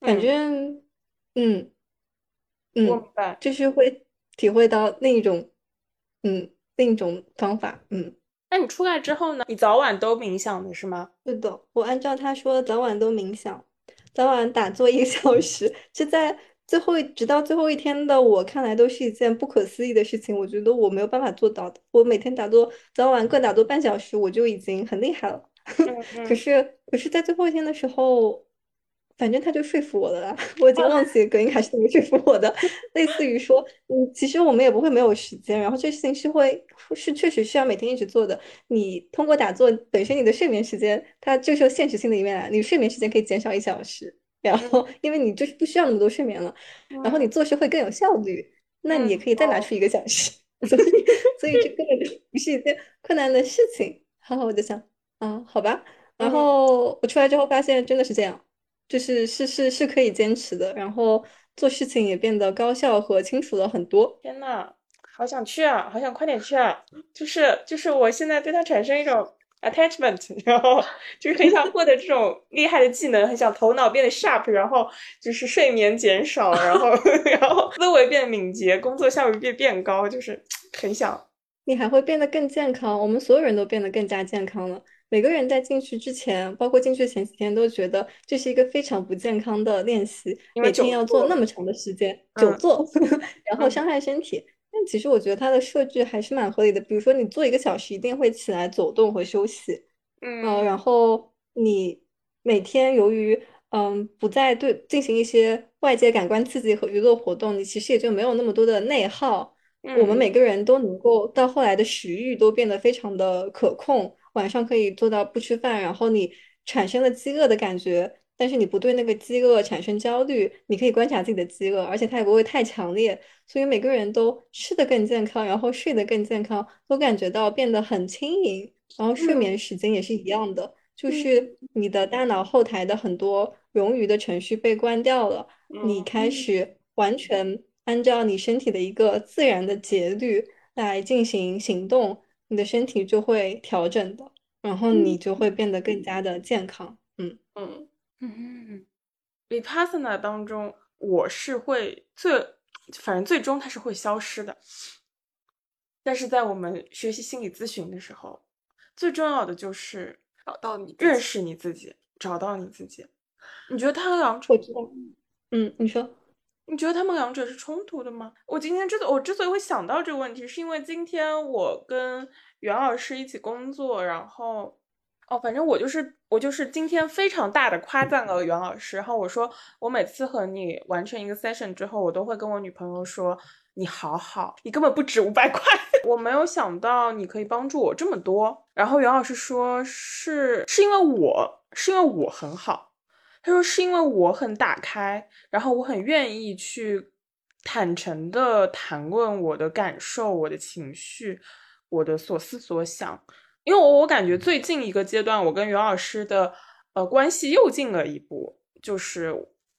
反
嗯
正，嗯
我
嗯，
明白。
就是会体会到另一种，嗯，另一种方法，嗯。
那你出来之后呢？你早晚都冥想的是吗？
对的，我按照他说的，早晚都冥想，早晚打坐一个小时，这在最后直到最后一天的我看来都是一件不可思议的事情。我觉得我没有办法做到的。我每天打坐，早晚各打坐半小时，我就已经很厉害了。<laughs>
嗯
可是，可是在最后一天的时候，反正他就说服我了啦。<laughs> 我已经忘记葛英卡是怎么说服我的，类似于说，嗯，其实我们也不会没有时间，然后这事情是会是确实需要每天一直做的。你通过打坐，本身你的睡眠时间，它就是有现实性的一面来，你睡眠时间可以减少一小时，然后因为你就是不需要那么多睡眠了，然后你做事会更有效率，那你也可以再拿出一个小时，<laughs> 所以所以这根本就不是一件困难的事情。然后我就想，啊，好吧。然后我出来之后发现真的是这样，就是是是是可以坚持的，然后做事情也变得高效和清楚了很多。
天呐，好想去啊，好想快点去啊！就是就是，我现在对它产生一种 attachment，<laughs> 然后就是很想获得这种厉害的技能，很想头脑变得 sharp，然后就是睡眠减少，然后 <laughs> 然后思维变敏捷，工作效率变变高，就是很想。
你还会变得更健康，我们所有人都变得更加健康了。每个人在进去之前，包括进去前几天，都觉得这是一个非常不健康的练习，每天要做那么长的时间，久
嗯
坐，<laughs> 然后
嗯
伤害身体。但其实我觉得它的设置还是蛮合理的，比如说你做一个小时，一定会起来走动和休息，
嗯
呃，然后你每天由于嗯不再对进行一些外界感官刺激和娱乐活动，你其实也就没有那么多的内耗。我们
嗯
每个人都能够到后来的食欲都变得非常的可控，晚上可以做到不吃饭，然后你产生了饥饿的感觉，但是你不对那个饥饿产生焦虑，你可以观察自己的饥饿，而且它也不会太强烈，所以每个人都吃得更健康，然后睡得更健康，都感觉到变得很轻盈，然后睡眠时间也是一样的，就是你的大脑后台的很多冗余的程序被关掉了。你开始完全按照你身体的一个自然的节律来进行行动，你的身体就会调整的，然后你就会变得更加的健康。嗯，
嗯
嗯，Vipassana 当中，我是会最，反正最终它是会消失的。但是在我们学习心理咨询的时候，最重要的就是
找到你
认识你自己，找到你自己。你觉得它两者
我知道。嗯，你说。
你觉得他们两者是冲突的吗？我今天之所我之所以会想到这个问题，是因为今天我跟袁老师一起工作，然后哦，反正我就是我就是今天非常大的夸赞了袁老师，然后我说我每次和你完成一个 session 之后，我都会跟我女朋友说你好好，你根本不值五百块，<laughs> 我没有想到你可以帮助我这么多。然后袁老师说是是因为我是因为我很好。他说：“是因为我很打开，然后我很愿意去坦诚的谈论我的感受、我的情绪、我的所思所想。因为我我感觉最近一个阶段，我跟袁老师的呃关系又进了一步，就是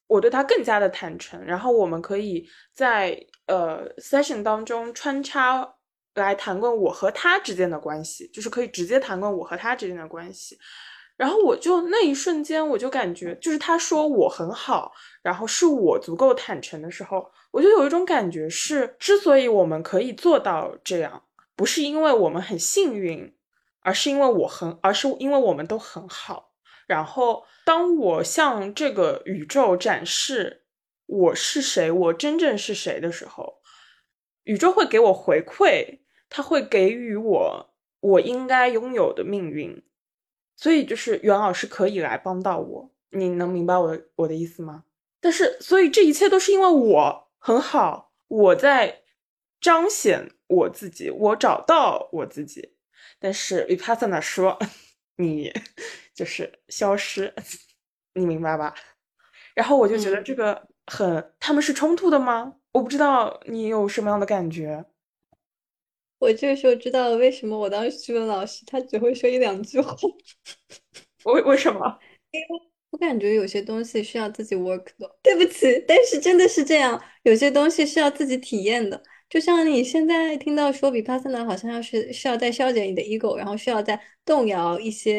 我对他更加的坦诚，然后我们可以在呃 session 当中穿插来谈论我和他之间的关系，就是可以直接谈论我和他之间的关系。”然后我就那一瞬间，我就感觉，就是他说我很好，然后是我足够坦诚的时候，我就有一种感觉是，之所以我们可以做到这样，不是因为我们很幸运，而是因为我很，而是因为我们都很好。然后，当我向这个宇宙展示我是谁，我真正是谁的时候，宇宙会给我回馈，他会给予我我应该拥有的命运，所以就是袁老师可以来帮到我，你能明白我的我的意思吗？但是，所以这一切都是因为我很好，我在彰显我自己，我找到我自己。但是 Vipassana 说 <laughs> 你就是消失，<laughs> 你明白吧？然后我就觉得这个很，他们是冲突的吗？我不知道你有什么样的感觉。
我这个时候知道了为什么我当时去问老师，他只会说一两句话。<laughs>
为为什么？
因 <laughs> 为我感觉有些东西是要自己 work 的。对不起，但是真的是这样，有些东西是要自己体验的。就像你现在听到说比帕森纳好像要是是要在消减你的 ego，然后需要在动摇一些